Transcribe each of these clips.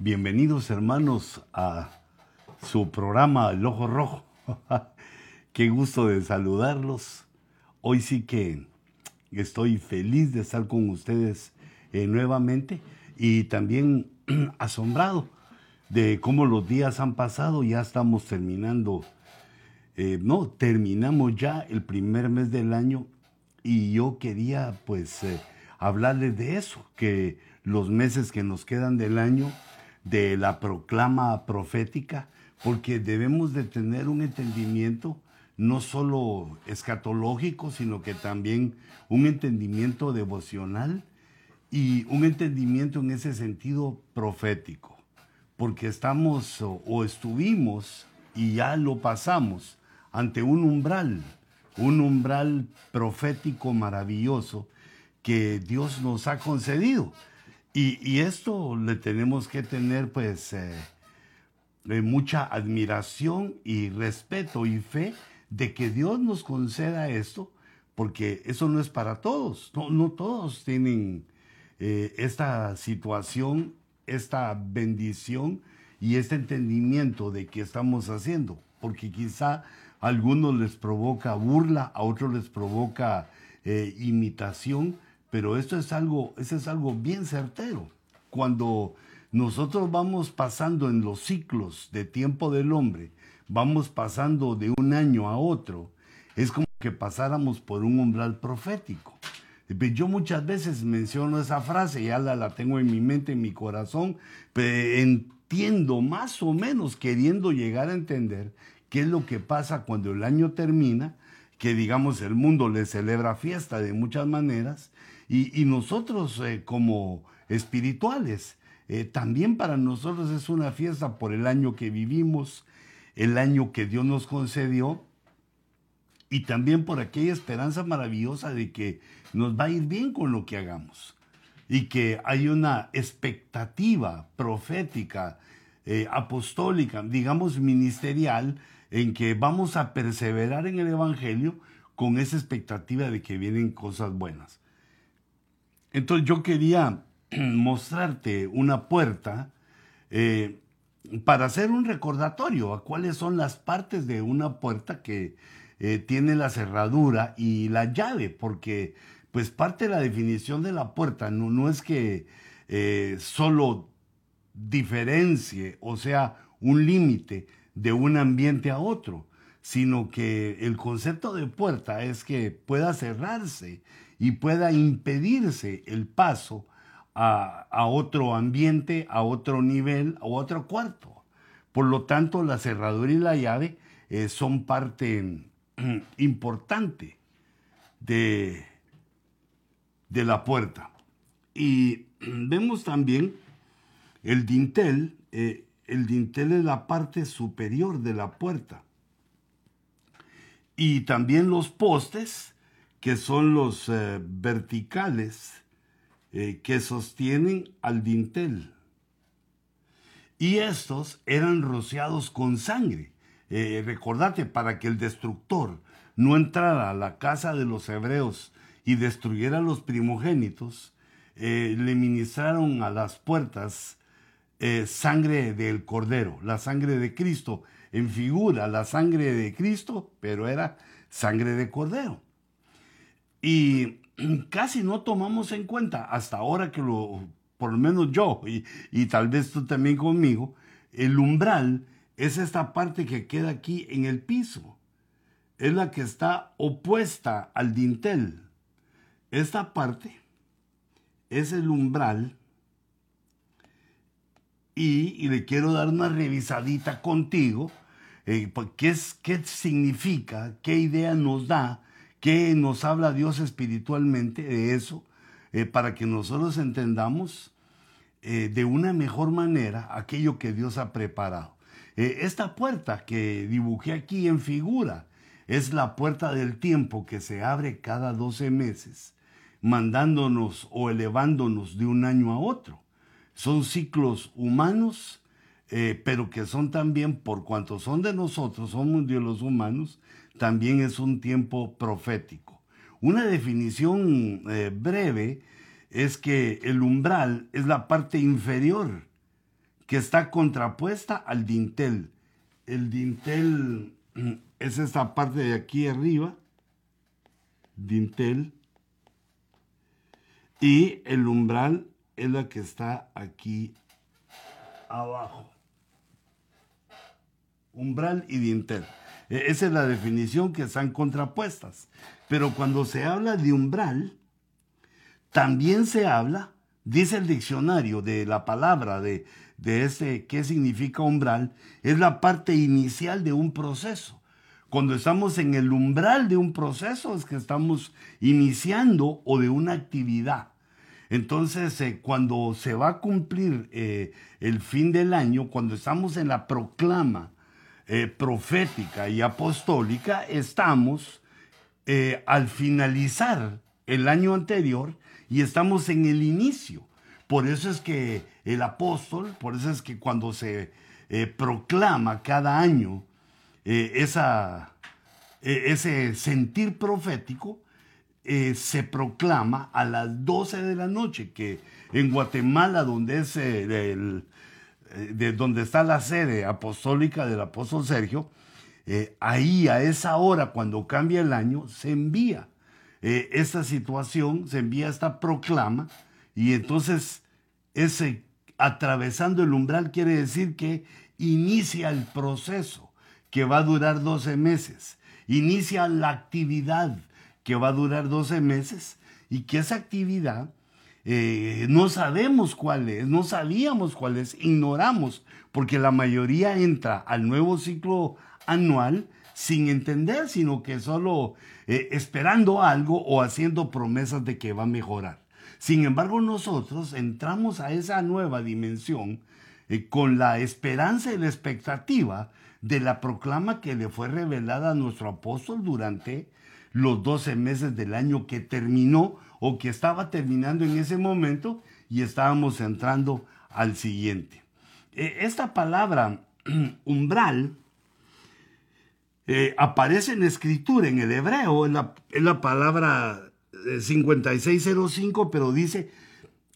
Bienvenidos hermanos a su programa El Ojo Rojo. Qué gusto de saludarlos. Hoy sí que estoy feliz de estar con ustedes eh, nuevamente y también asombrado de cómo los días han pasado. Ya estamos terminando, eh, no, terminamos ya el primer mes del año y yo quería pues eh, hablarles de eso, que los meses que nos quedan del año de la proclama profética, porque debemos de tener un entendimiento no solo escatológico, sino que también un entendimiento devocional y un entendimiento en ese sentido profético, porque estamos o, estuvimos y ya lo pasamos ante un umbral, un umbral profético maravilloso que Dios nos ha concedido. Y, esto le tenemos que tener pues eh, eh, mucha admiración y respeto y fe de que Dios nos conceda esto, porque eso no es para todos, no, no todos tienen eh, esta situación, esta bendición y este entendimiento de que estamos haciendo, porque quizá a algunos les provoca burla, a otros les provoca imitación, pero esto es algo, eso es algo bien certero. Cuando nosotros vamos pasando en los ciclos de tiempo del hombre, vamos pasando de un año a otro, es como que pasáramos por un umbral profético. Yo muchas veces menciono esa frase, ya la, la tengo en mi mente, en mi corazón, pero entiendo más o menos queriendo llegar a entender qué es lo que pasa cuando el año termina, que digamos el mundo le celebra fiesta de muchas maneras, y, nosotros eh, como espirituales, eh, también para nosotros es una fiesta por el año que vivimos, el año que Dios nos concedió y también por aquella esperanza maravillosa de que nos va a ir bien con lo que hagamos y que hay una expectativa profética, eh, apostólica, digamos ministerial, en que vamos a perseverar en el Evangelio con esa expectativa de que vienen cosas buenas. Entonces yo quería mostrarte una puerta eh, para hacer un recordatorio a cuáles son las partes de una puerta que eh, tiene la cerradura y la llave, porque pues parte de la definición de la puerta no, no es que eh, solo diferencie, o sea, un límite de un ambiente a otro, sino que el concepto de puerta es que pueda cerrarse y pueda impedirse el paso a, otro ambiente, a otro nivel, a otro cuarto. Por lo tanto, la cerradura y la llave eh, son parte mm, importante de, de la puerta. Y vemos también el dintel. Eh, el dintel es la parte superior de la puerta. Y también los postes que son los eh, verticales eh, que sostienen al dintel. Y estos eran rociados con sangre. Eh, recordate, para que el destructor no entrara a la casa de los hebreos y destruyera a los primogénitos, le ministraron a las puertas sangre del cordero, la sangre de Cristo, en figura la sangre de Cristo, pero era sangre de cordero. Y casi no tomamos en cuenta, hasta ahora que lo, por lo menos yo, y, tal vez tú también conmigo, el umbral es esta parte que queda aquí en el piso. Es la que está opuesta al dintel. Esta parte es el umbral. Y, le quiero dar una revisadita contigo. Eh, ¿qué, es, ¿Qué significa? ¿Qué idea nos da ¿Qué nos habla Dios espiritualmente de eso? Eh, para que nosotros entendamos eh, de una mejor manera aquello que Dios ha preparado. Eh, esta puerta que dibujé aquí en figura es la puerta del tiempo que se abre cada 12 meses, mandándonos o elevándonos de un año a otro. Son ciclos humanos, pero que son también, por cuanto son de nosotros, somos de los humanos, también es un tiempo profético. Una definición eh, breve es que el umbral es la parte inferior que está contrapuesta al dintel. El dintel es esta parte de aquí arriba, dintel, y el umbral es la que está aquí abajo. Umbral y dintel. E, esa es la definición que están contrapuestas. Pero cuando se habla de umbral, también se habla, dice el diccionario de la palabra de, de este, qué significa umbral, es la parte inicial de un proceso. Cuando estamos en el umbral de un proceso es que estamos iniciando o de una actividad. Entonces, eh, cuando se va a cumplir eh, el fin del año, cuando estamos en la proclama eh, profética y apostólica, estamos al finalizar el año anterior y estamos en el inicio. Por eso es que el apóstol, por eso es que cuando se proclama cada año esa, ese sentir profético, eh, se proclama a las 12 de la noche, que en Guatemala, donde, es, eh, eh, de donde está la sede apostólica del apóstol Sergio, ahí a esa hora, cuando cambia el año, se envía esta situación, se envía esta proclama, y entonces ese atravesando el umbral quiere decir que inicia el proceso que va a durar 12 meses, inicia la actividad que va a durar 12 meses y que esa actividad eh, no sabemos cuál es, no sabíamos cuál es, ignoramos, porque la mayoría entra al nuevo ciclo anual sin entender, sino que solo eh, esperando algo o haciendo promesas de que va a mejorar. Sin embargo, nosotros entramos a esa nueva dimensión eh, con la esperanza y la expectativa de la proclama que le fue revelada a nuestro apóstol durante los 12 meses del año que terminó o que estaba terminando en ese momento y estábamos entrando al siguiente. E, esta palabra umbral eh, aparece en escritura, en el hebreo, la, es la palabra 5605, eh, pero dice,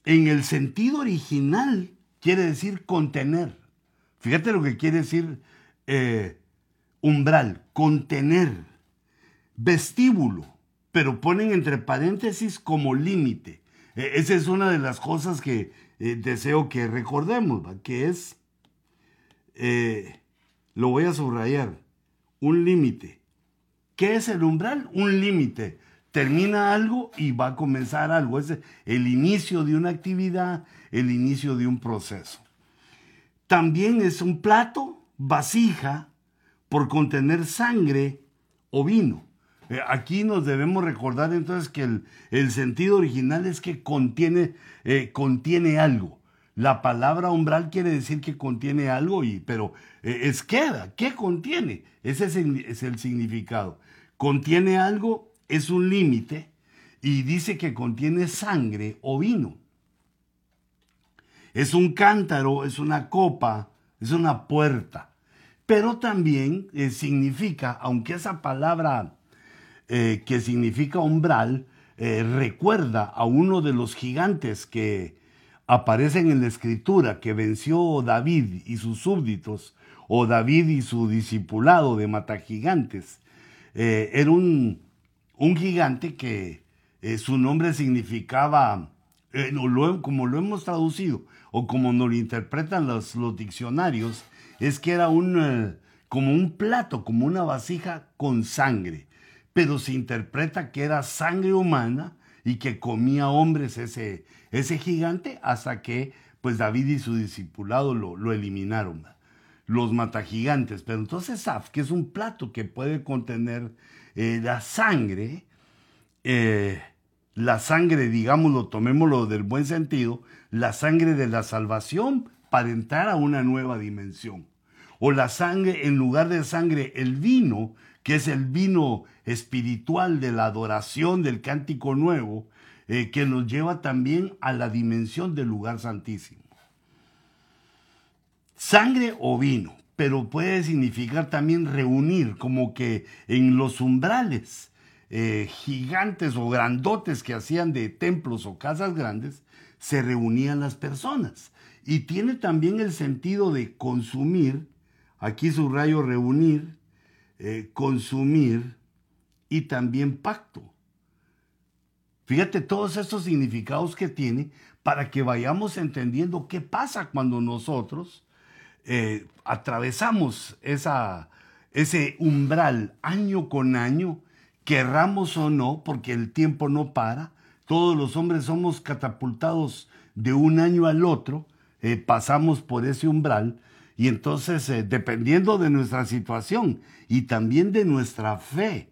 en el sentido original quiere decir contener. Fíjate lo que quiere decir eh, umbral, contener vestíbulo, pero ponen entre paréntesis como límite. E, esa es una de las cosas que eh, deseo que recordemos, que es, eh, lo voy a subrayar, un límite. ¿Qué es el umbral? Un límite. Termina algo y va a comenzar algo. Es el inicio de una actividad, el inicio de un proceso. También es un plato, vasija, por contener sangre o vino. Eh, aquí nos debemos recordar entonces que el, sentido original es que contiene, eh, contiene algo. La palabra umbral quiere decir que contiene algo, y, pero eh, es queda. ¿Qué contiene? Ese es el significado. Contiene algo, es un límite, y dice que contiene sangre o vino. Es un cántaro, es una copa, es una puerta. Pero también significa, aunque esa palabra eh, que significa umbral, eh, recuerda a uno de los gigantes que aparecen en la escritura, que venció David y sus súbditos, o David y su discipulado de matagigantes. Eh, era un, un, gigante que su nombre significaba, como lo hemos traducido, o como nos lo interpretan los, los diccionarios, es que era un, como un plato, como una vasija con sangre pero se interpreta que era sangre humana y que comía hombres ese, ese gigante hasta que pues David y su discipulado lo, eliminaron, los matagigantes. Pero entonces Saf, que es un plato que puede contener eh, la sangre, eh, la sangre, digámoslo, tomémoslo del buen sentido, la sangre de la salvación para entrar a una nueva dimensión. O la sangre, en lugar de sangre, el vino, que es el vino espiritual de la adoración del cántico nuevo, eh, que nos lleva también a la dimensión del lugar santísimo. Sangre o vino, pero puede significar también reunir, como que en los umbrales eh, gigantes o grandotes que hacían de templos o casas grandes, se reunían las personas. y tiene también el sentido de consumir, aquí subrayo reunir, eh, consumir y también pacto. Fíjate todos estos significados que tiene para que vayamos entendiendo qué pasa cuando nosotros eh, atravesamos esa, ese umbral año con año, querramos o no, porque el tiempo no para, todos los hombres somos catapultados de un año al otro, eh, pasamos por ese umbral, y entonces, eh, dependiendo de nuestra situación y también de nuestra fe,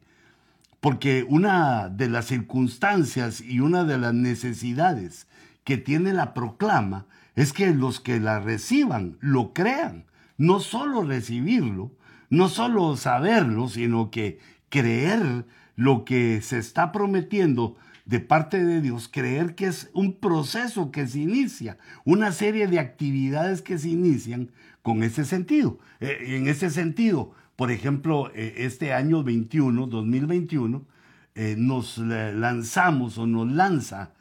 porque una de las circunstancias y una de las necesidades que tiene la proclama es que los que la reciban lo crean, no solo recibirlo, no solo saberlo, sino que creer lo que se está prometiendo de parte de Dios, creer que es un proceso que se inicia, una serie de actividades que se inician con ese sentido. Eh, en ese sentido, por ejemplo, eh, este año 21, 2021, eh, nos lanzamos o nos lanza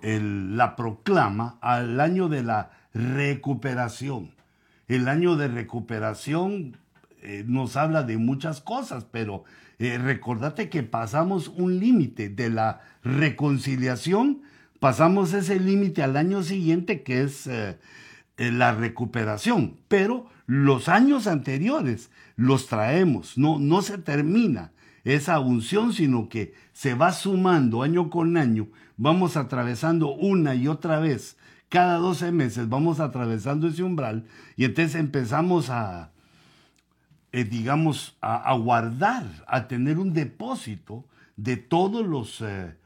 la proclama al año de la recuperación. El año de recuperación nos habla de muchas cosas, pero recordate que pasamos un límite de la reconciliación, pasamos ese límite al año siguiente que es la recuperación, pero los años anteriores los traemos, no, no se termina esa unción, sino que se va sumando año con año, vamos atravesando una y otra vez, cada 12 meses vamos atravesando ese umbral y entonces empezamos a, eh, digamos, a, guardar, a tener un depósito de todos los... Eh,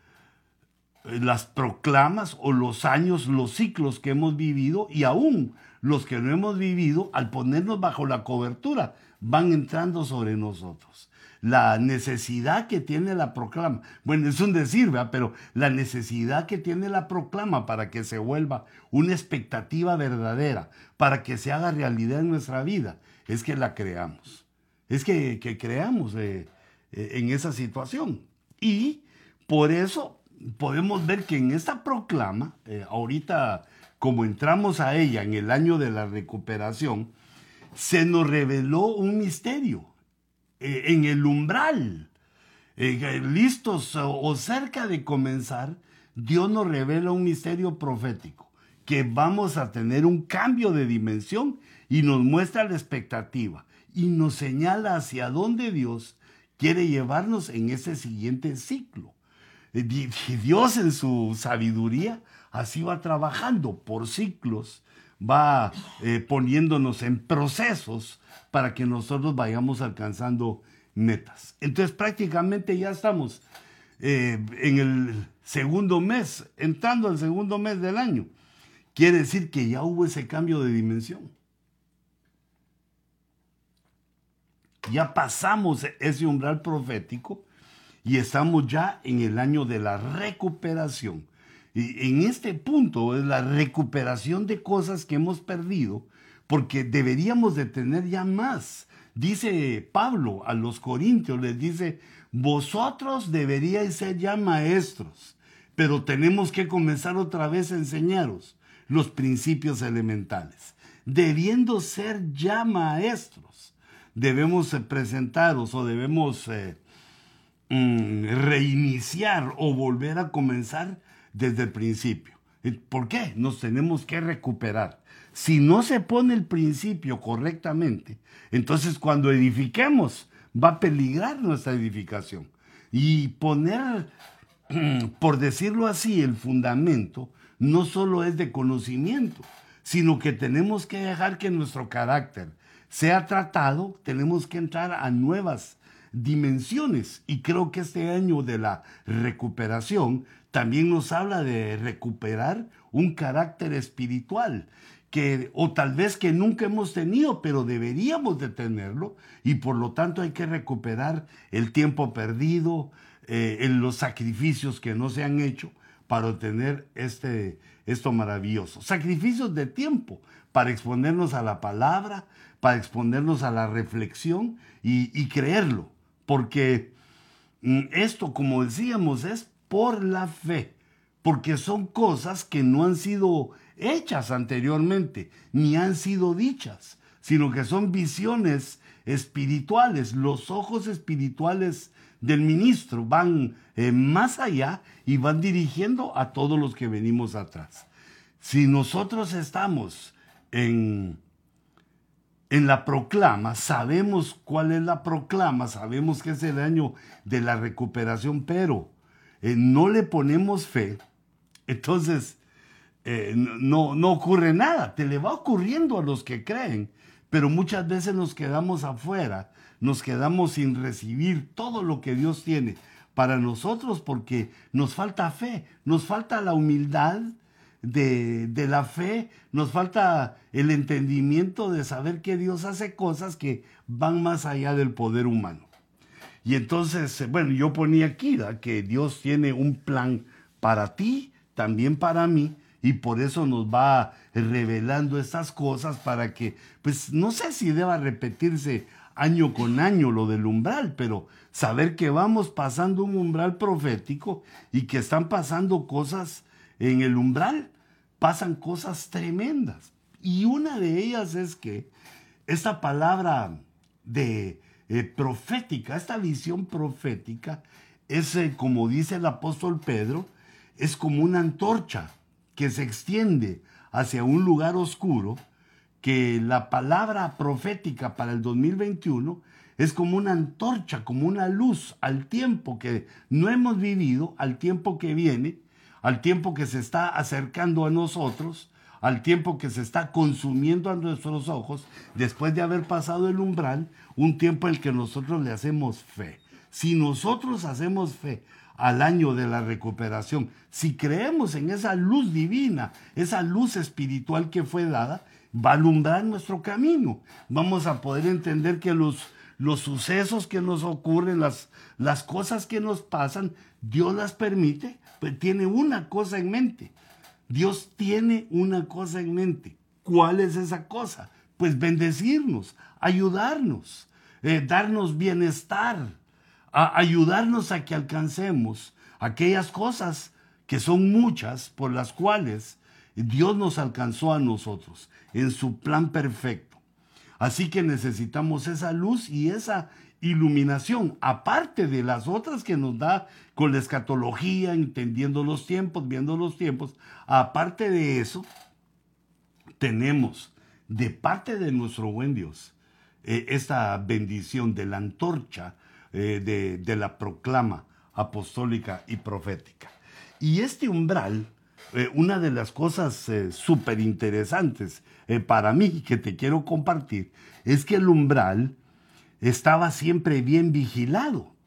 las proclamas o los años, los ciclos que hemos vivido y aún los que no hemos vivido, al ponernos bajo la cobertura, van entrando sobre nosotros. La necesidad que tiene la proclama, bueno, es un decir, pero la necesidad que tiene la proclama para que se vuelva una expectativa verdadera, para que se haga realidad en nuestra vida, es que la creamos. Es que, creamos eh, eh, en esa situación. Y por eso podemos ver que en esta proclama, eh, ahorita como entramos a ella en el año de la recuperación, se nos reveló un misterio eh, en el umbral. Eh, listos o cerca de comenzar, Dios nos revela un misterio profético, que vamos a tener un cambio de dimensión y nos muestra la expectativa y nos señala hacia dónde Dios quiere llevarnos en ese siguiente ciclo. Dios en su sabiduría así va trabajando por ciclos, va eh, poniéndonos en procesos para que nosotros vayamos alcanzando metas. Entonces prácticamente ya estamos eh, en el segundo mes, entrando al segundo mes del año. Quiere decir que ya hubo ese cambio de dimensión. Ya pasamos ese umbral profético y estamos ya en el año de la recuperación. Y en este punto es la recuperación de cosas que hemos perdido, porque deberíamos de tener ya más. Dice Pablo a los corintios, les dice, vosotros deberíais ser ya maestros, pero tenemos que comenzar otra vez a enseñaros los principios elementales. Debiendo ser ya maestros, debemos presentaros o debemos eh, Mm, reiniciar o volver a comenzar desde el principio. ¿Por qué? Nos tenemos que recuperar. Si no se pone el principio correctamente, entonces cuando edifiquemos va a peligrar nuestra edificación. Y poner, por decirlo así, el fundamento no solo es de conocimiento, sino que tenemos que dejar que nuestro carácter sea tratado, tenemos que entrar a nuevas dimensiones. Y creo que este año de la recuperación también nos habla de recuperar un carácter espiritual que o tal vez que nunca hemos tenido, pero deberíamos de tenerlo y por lo tanto hay que recuperar el tiempo perdido, eh, en los sacrificios que no se han hecho para obtener este, esto maravilloso. Sacrificios de tiempo para exponernos a la palabra, para exponernos a la reflexión y creerlo porque mm, esto, como decíamos, es por la fe, porque son cosas que no han sido hechas anteriormente, ni han sido dichas, sino que son visiones espirituales. Los ojos espirituales del ministro van eh, más allá y van dirigiendo a todos los que venimos atrás. Si nosotros estamos en, en la proclama, sabemos cuál es la proclama, sabemos que es el año de la recuperación, pero eh, no le ponemos fe, entonces eh, no, no ocurre nada, te le va ocurriendo a los que creen, pero muchas veces nos quedamos afuera, nos quedamos sin recibir todo lo que Dios tiene para nosotros porque nos falta fe, nos falta la humildad de, de, la fe, nos falta el entendimiento de saber que Dios hace cosas que van más allá del poder humano. Y entonces, bueno, yo ponía aquí que Dios tiene un plan para ti, también para mí, y por eso nos va revelando estas cosas para que, pues no sé si deba repetirse año con año lo del umbral, pero saber que vamos pasando un umbral profético y que están pasando cosas en el umbral, pasan cosas tremendas. Y una de ellas es que esta palabra de eh, profética, esta visión profética, es eh, como dice el apóstol Pedro, es como una antorcha que se extiende hacia un lugar oscuro, que la palabra profética para el 2021 es como una antorcha, como una luz al tiempo que no hemos vivido, al tiempo que viene, al tiempo que se está acercando a nosotros, al tiempo que se está consumiendo a nuestros ojos, después de haber pasado el umbral, un tiempo en el que nosotros le hacemos fe. Si nosotros hacemos fe al año de la recuperación, si creemos en esa luz divina, esa luz espiritual que fue dada, va a alumbrar nuestro camino. Vamos a poder entender que los, los sucesos que nos ocurren, las, las cosas que nos pasan, Dios las permite, pues tiene una cosa en mente. Dios tiene una cosa en mente. ¿Cuál es esa cosa? Pues bendecirnos, ayudarnos, eh, darnos bienestar, ayudarnos a que alcancemos aquellas cosas que son muchas por las cuales Dios nos alcanzó a nosotros en su plan perfecto. Así que necesitamos esa luz y esa iluminación, aparte de las otras que nos da con la escatología, entendiendo los tiempos, viendo los tiempos. Aparte de eso, tenemos de parte de nuestro buen Dios eh, esta bendición de la antorcha eh, de, la proclama apostólica y profética. Y este umbral, eh, una de las cosas súper interesantes para mí que te quiero compartir, es que el umbral estaba siempre bien vigilado,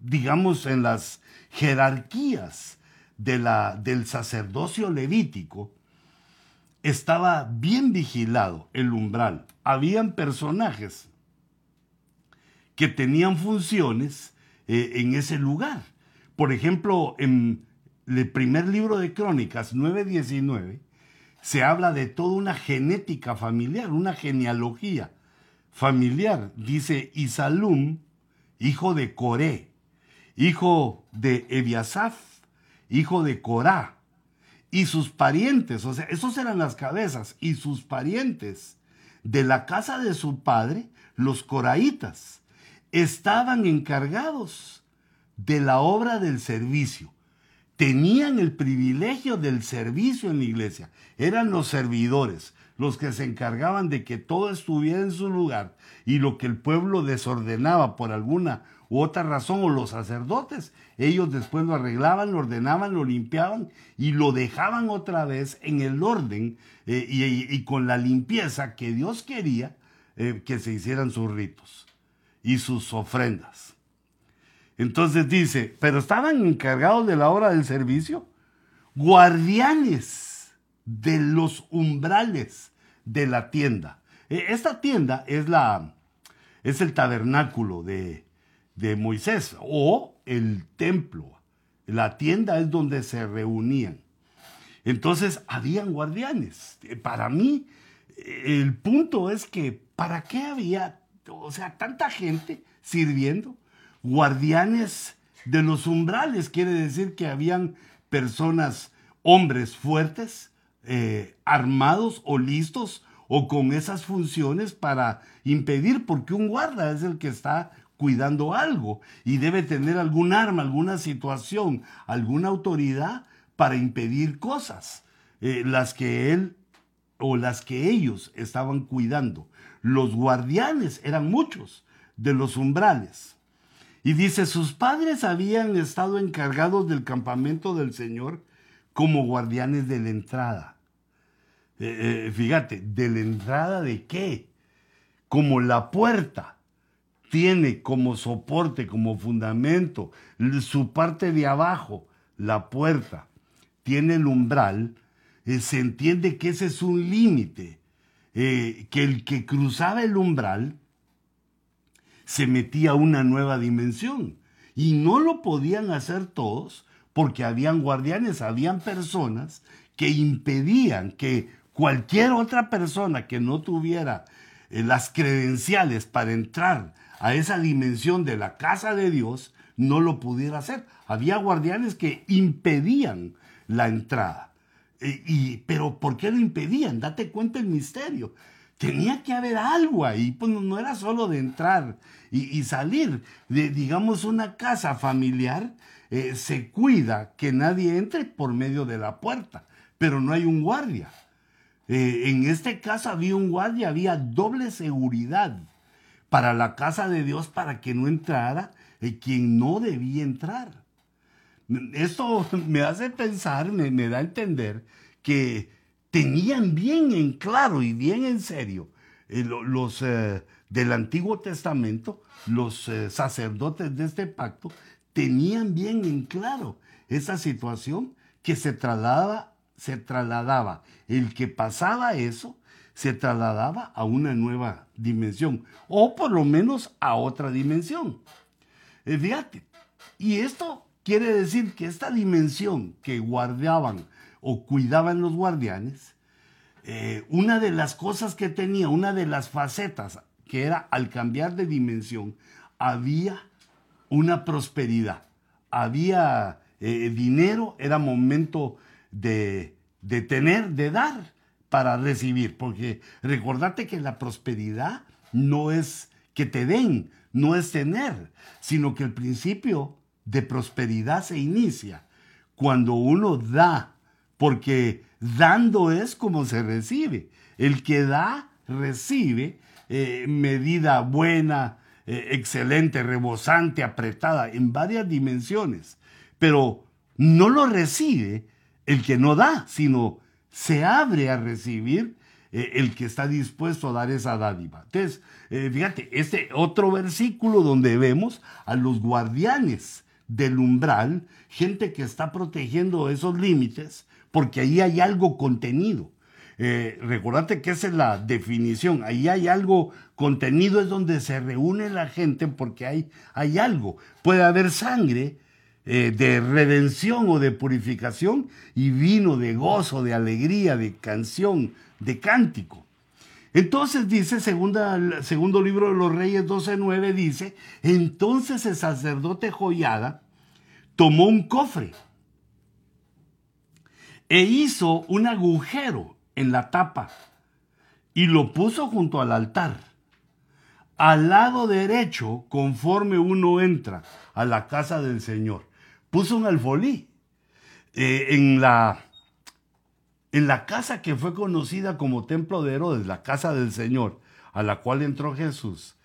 digamos en las jerarquías de la, del sacerdocio levítico, estaba bien vigilado el umbral. Habían personajes que tenían funciones eh, en ese lugar. Por ejemplo, en el primer libro de Crónicas 9:19 se habla de toda una genética familiar, una genealogía familiar. Dice Isalum, hijo de Coré, hijo de Ebiasaf, hijo de Corá, y sus parientes, o sea, esos eran las cabezas, y sus parientes de la casa de su padre, los coraitas, estaban encargados de la obra del servicio. Tenían el privilegio del servicio en la iglesia. Eran los servidores, los que se encargaban de que todo estuviera en su lugar y lo que el pueblo desordenaba por alguna u otra razón o los sacerdotes, ellos después lo arreglaban, lo ordenaban, lo limpiaban y lo dejaban otra vez en el orden eh, y, con la limpieza que Dios quería eh, que se hicieran sus ritos y sus ofrendas. Entonces dice, pero estaban encargados de la obra del servicio, guardianes de los umbrales de la tienda. E, esta tienda es, la, es el tabernáculo de, de Moisés o el templo. La tienda es donde se reunían. Entonces, habían guardianes. Para mí, el punto es que, ¿para qué había o sea, tanta gente sirviendo, guardianes de los umbrales, quiere decir que habían personas, hombres fuertes, eh, armados o listos o con esas funciones para impedir, porque un guarda es el que está cuidando algo y debe tener algún arma, alguna situación, alguna autoridad para impedir cosas, eh, las que él o las que ellos estaban cuidando. Los guardianes eran muchos de los umbrales. Y dice, sus padres habían estado encargados del campamento del Señor como guardianes de la entrada. Eh, eh, fíjate, ¿de la entrada de qué? Como la puerta tiene como soporte, como fundamento, su parte de abajo, la puerta, tiene el umbral, eh, se entiende que ese es un límite, que el que cruzaba el umbral se metía a una nueva dimensión. Y no lo podían hacer todos porque habían guardianes, habían personas que impedían que cualquier otra persona que no tuviera eh, las credenciales para entrar a esa dimensión de la casa de Dios, no lo pudiera hacer. Había guardianes que impedían la entrada. Eh, y, pero ¿por qué lo impedían? Date cuenta el misterio. Tenía que haber algo ahí, pues no era solo de entrar y, salir. De, digamos, una casa familiar eh, se cuida que nadie entre por medio de la puerta, pero no hay un guardia. Eh, en este caso había un guardia, había doble seguridad para la casa de Dios para que no entrara eh, quien no debía entrar. Esto me hace pensar, me, da a entender que tenían bien en claro y bien en serio eh, los del Antiguo Testamento, los sacerdotes de este pacto, tenían bien en claro esa situación que se trasladaba se trasladaba, el que pasaba eso, se trasladaba a una nueva dimensión, o por lo menos a otra dimensión. Eh, fíjate, y esto quiere decir que esta dimensión que guardaban o cuidaban los guardianes, eh, una de las cosas que tenía, una de las facetas que era al cambiar de dimensión, había una prosperidad, había eh, dinero, era momento de, tener, de dar para recibir. Porque recordate que la prosperidad no es que te den, no es tener, sino que el principio de prosperidad se inicia cuando uno da, porque dando es como se recibe. El que da, recibe eh, medida buena, eh, excelente, rebosante, apretada, en varias dimensiones. Pero no lo recibe el que no da, sino se abre a recibir eh, el que está dispuesto a dar esa dádiva. Entonces, eh, fíjate, este otro versículo donde vemos a los guardianes del umbral, gente que está protegiendo esos límites, porque ahí hay algo contenido. Eh, recordate que esa es la definición, ahí hay algo contenido, es donde se reúne la gente porque hay, hay algo. Puede haber sangre, eh, de redención o de purificación y vino de gozo, de alegría, de canción, de cántico. Entonces dice, segundo libro de los Reyes 12.9 dice, entonces el sacerdote Joyada tomó un cofre e hizo un agujero en la tapa y lo puso junto al altar. Al lado derecho, conforme uno entra a la casa del Señor puso un alfolí eh, en, la, en la casa que fue conocida como Templo de Herodes, la casa del Señor, a la cual entró Jesús.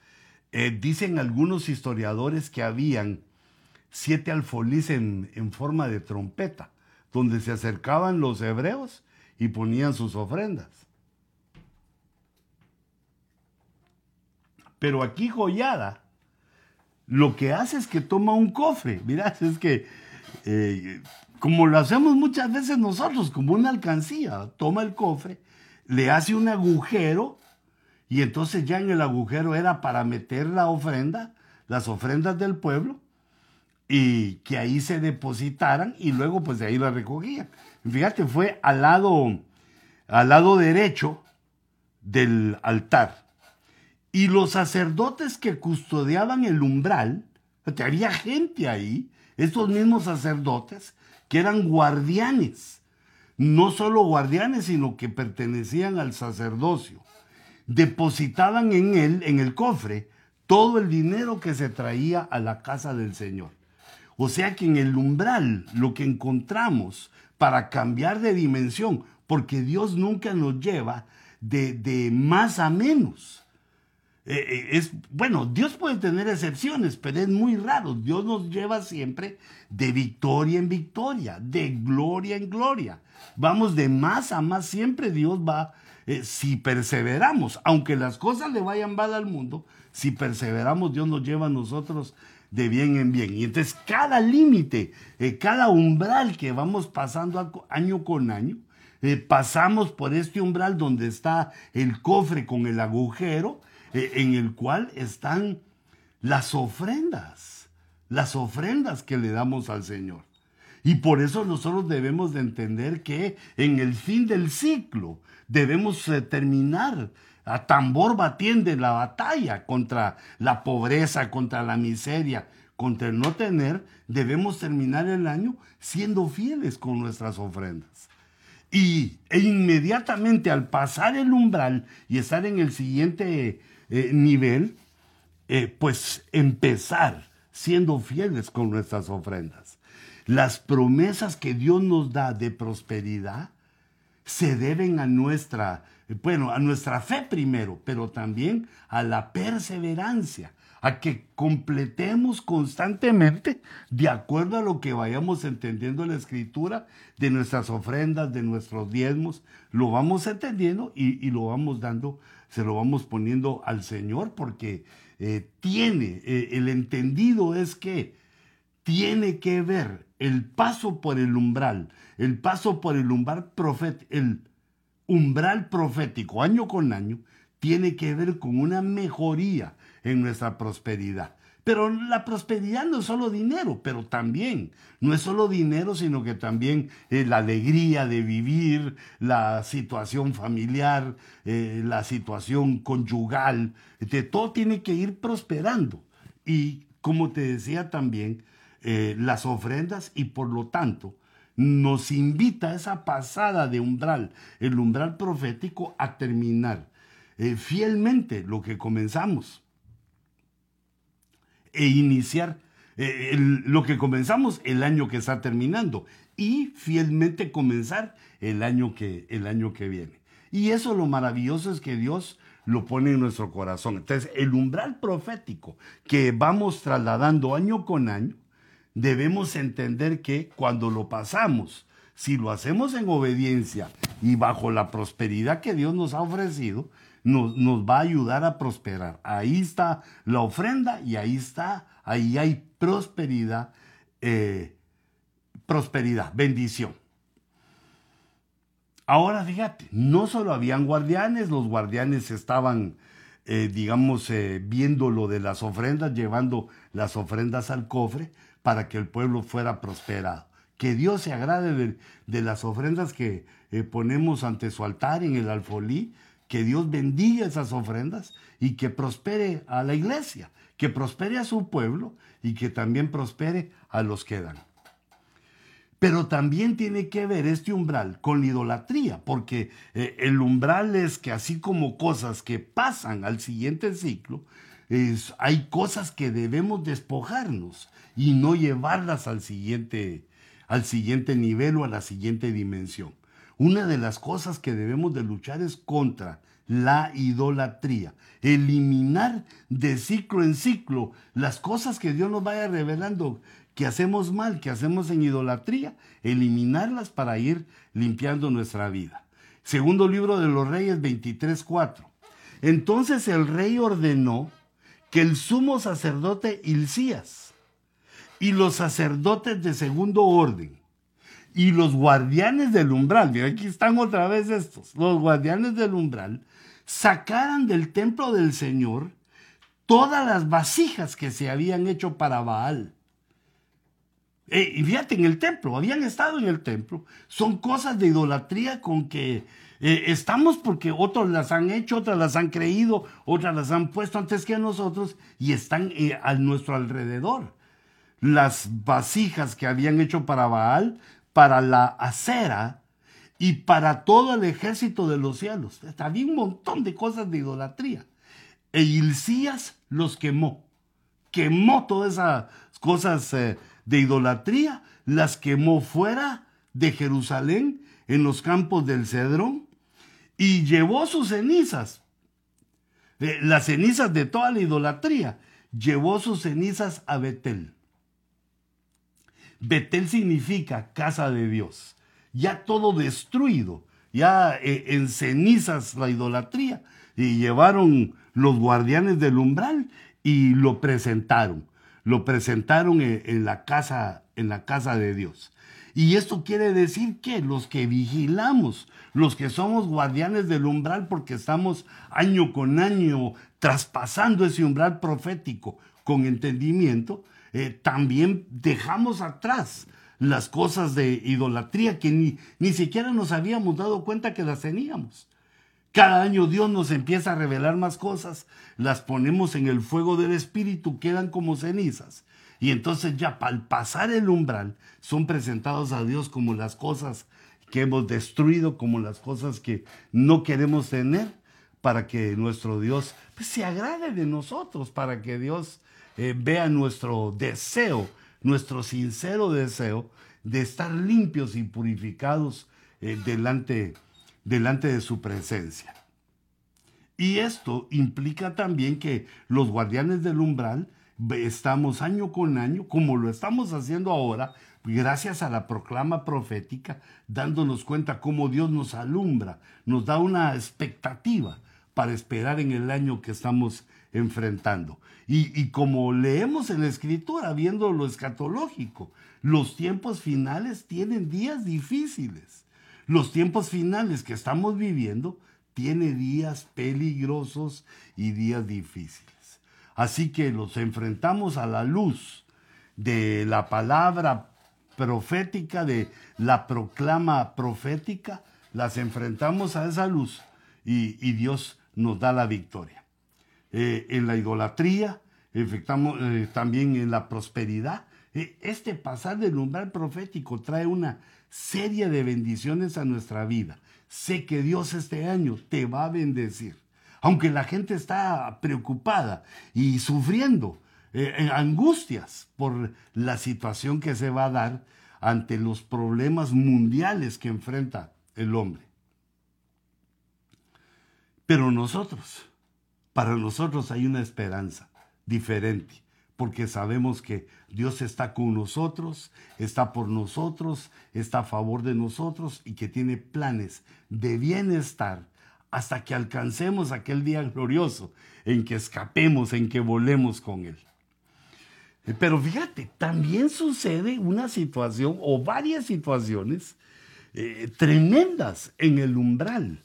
Eh, dicen algunos historiadores que habían siete alfolís en, en forma de trompeta, donde se acercaban los hebreos y ponían sus ofrendas. Pero aquí Joyada lo que hace es que toma un cofre. Mirá, es que eh, como lo hacemos muchas veces nosotros, como una alcancía, toma el cofre, le hace un agujero y entonces ya en el agujero era para meter la ofrenda, las ofrendas del pueblo, y que ahí se depositaran y luego pues de ahí la recogían. Fíjate, fue al lado, al lado derecho del altar. Y los sacerdotes que custodiaban el umbral, había gente ahí, estos mismos sacerdotes, que eran guardianes no solo guardianes, sino que pertenecían al sacerdocio. Depositaban en él, en el cofre, todo el dinero que se traía a la casa del Señor. O sea que en el umbral lo que encontramos para cambiar de dimensión, porque Dios nunca nos lleva de, más a menos. Eh, eh, es, bueno, Dios puede tener excepciones, pero es muy raro. Dios nos lleva siempre de victoria en victoria, de gloria en gloria. Vamos de más a más, siempre Dios va, eh, si perseveramos, aunque las cosas le vayan mal al mundo, si perseveramos, Dios nos lleva a nosotros de bien en bien. Y entonces cada límite, cada umbral que vamos pasando año con año, pasamos por este umbral donde está el cofre con el agujero, en el cual están las ofrendas, las ofrendas que le damos al Señor. Y por eso nosotros debemos de entender que en el fin del ciclo debemos terminar a tambor batiente la batalla contra la pobreza, contra la miseria, contra el no tener, debemos terminar el año siendo fieles con nuestras ofrendas. Y e inmediatamente al pasar el umbral y estar en el siguiente eh, nivel, eh, pues empezar siendo fieles con nuestras ofrendas. Las promesas que Dios nos da de prosperidad se deben a nuestra, bueno, a nuestra fe primero, pero también a la perseverancia, a que completemos constantemente de acuerdo a lo que vayamos entendiendo en la escritura de nuestras ofrendas, de nuestros diezmos, lo vamos entendiendo y, lo vamos dando, se lo vamos poniendo al Señor porque eh, tiene, eh, el entendido es que tiene que ver el paso por el umbral, el paso por el umbral profet, el umbral profético año con año, tiene que ver con una mejoría en nuestra prosperidad. Pero la prosperidad no es solo dinero, pero también, no es solo dinero, sino que también eh, la alegría de vivir, la situación familiar, eh, la situación conyugal, de todo tiene que ir prosperando. Y como te decía también, eh, las ofrendas y por lo tanto nos invita a esa pasada de umbral, el umbral profético, a terminar fielmente lo que comenzamos e iniciar eh, lo que comenzamos el año que está terminando y fielmente comenzar el año que, el año que viene. Y eso lo maravilloso es que Dios lo pone en nuestro corazón. Entonces, el umbral profético que vamos trasladando año con año, debemos entender que cuando lo pasamos, si lo hacemos en obediencia y bajo la prosperidad que Dios nos ha ofrecido, nos, va a ayudar a prosperar. Ahí está la ofrenda y ahí está, ahí hay prosperidad, eh, prosperidad, bendición. Ahora fíjate, no solo habían guardianes, los guardianes estaban, eh, digamos, eh, viendo lo de las ofrendas, llevando las ofrendas al cofre para que el pueblo fuera prosperado. Que Dios se agrade de, de las ofrendas que ponemos ante su altar en el alfolí, que Dios bendiga esas ofrendas y que prospere a la iglesia, que prospere a su pueblo y que también prospere a los que dan. Pero también tiene que ver este umbral con la idolatría, porque eh, el umbral es que así como cosas que pasan al siguiente ciclo, hay cosas que debemos despojarnos y no llevarlas al siguiente, al siguiente nivel o a la siguiente dimensión. Una de las cosas que debemos de luchar es contra la idolatría. Eliminar de ciclo en ciclo las cosas que Dios nos vaya revelando que hacemos mal, que hacemos en idolatría, eliminarlas para ir limpiando nuestra vida. Segundo libro de los Reyes 23:4. Entonces el rey ordenó que el sumo sacerdote Hilcías y los sacerdotes de segundo orden y los guardianes del umbral, mira, aquí están otra vez estos, los guardianes del umbral, sacaran del templo del Señor todas las vasijas que se habían hecho para Baal. Eh, y fíjate, en el templo, habían estado en el templo, son cosas de idolatría con que eh, estamos porque otros las han hecho, otras las han creído, otras las han puesto antes que nosotros y están eh, a nuestro alrededor. Las vasijas que habían hecho para Baal para la acera y para todo el ejército de los cielos. Había un montón de cosas de idolatría. E Hilcías los quemó. Quemó todas esas cosas eh, de idolatría, las quemó fuera de Jerusalén, en los campos del Cedrón, y llevó sus cenizas, eh, las cenizas de toda la idolatría, llevó sus cenizas a Betel. Betel significa casa de Dios. Ya todo destruido, ya eh, en cenizas la idolatría. Y llevaron los guardianes del umbral y lo presentaron. Lo presentaron en, la casa, en la casa de Dios. Y esto quiere decir que los que vigilamos, los que somos guardianes del umbral porque estamos año con año traspasando ese umbral profético con entendimiento, eh, también dejamos atrás las cosas de idolatría que ni, ni siquiera nos habíamos dado cuenta que las teníamos. Cada año Dios nos empieza a revelar más cosas, las ponemos en el fuego del Espíritu, quedan como cenizas. Y entonces ya al pasar el umbral son presentados a Dios como las cosas que hemos destruido, como las cosas que no queremos tener, para que nuestro Dios pues, se agrade de nosotros, para que Dios eh, vea nuestro deseo, nuestro sincero deseo de estar limpios y purificados eh, delante, delante de su presencia. Y esto implica también que los guardianes del umbral estamos año con año, como lo estamos haciendo ahora, gracias a la proclama profética, dándonos cuenta cómo Dios nos alumbra, nos da una expectativa para esperar en el año que estamos enfrentando. Y, como leemos en la escritura, viendo lo escatológico, los tiempos finales tienen días difíciles. Los tiempos finales que estamos viviendo tienen días peligrosos y días difíciles. Así que los enfrentamos a la luz de la palabra profética, de la proclama profética, las enfrentamos a esa luz y, y Dios nos da la victoria. Eh, en la idolatría, eh, también en la prosperidad. Eh, este pasar del umbral profético trae una serie de bendiciones a nuestra vida. Sé que Dios este año te va a bendecir. Aunque la gente está preocupada y sufriendo angustias por la situación que se va a dar ante los problemas mundiales que enfrenta el hombre. Pero nosotros, para nosotros hay una esperanza diferente, porque sabemos que Dios está con nosotros, está por nosotros, está a favor de nosotros y que tiene planes de bienestar hasta que alcancemos aquel día glorioso en que escapemos, en que volemos con Él. Eh, pero fíjate, también sucede una situación o varias situaciones eh, tremendas en el umbral.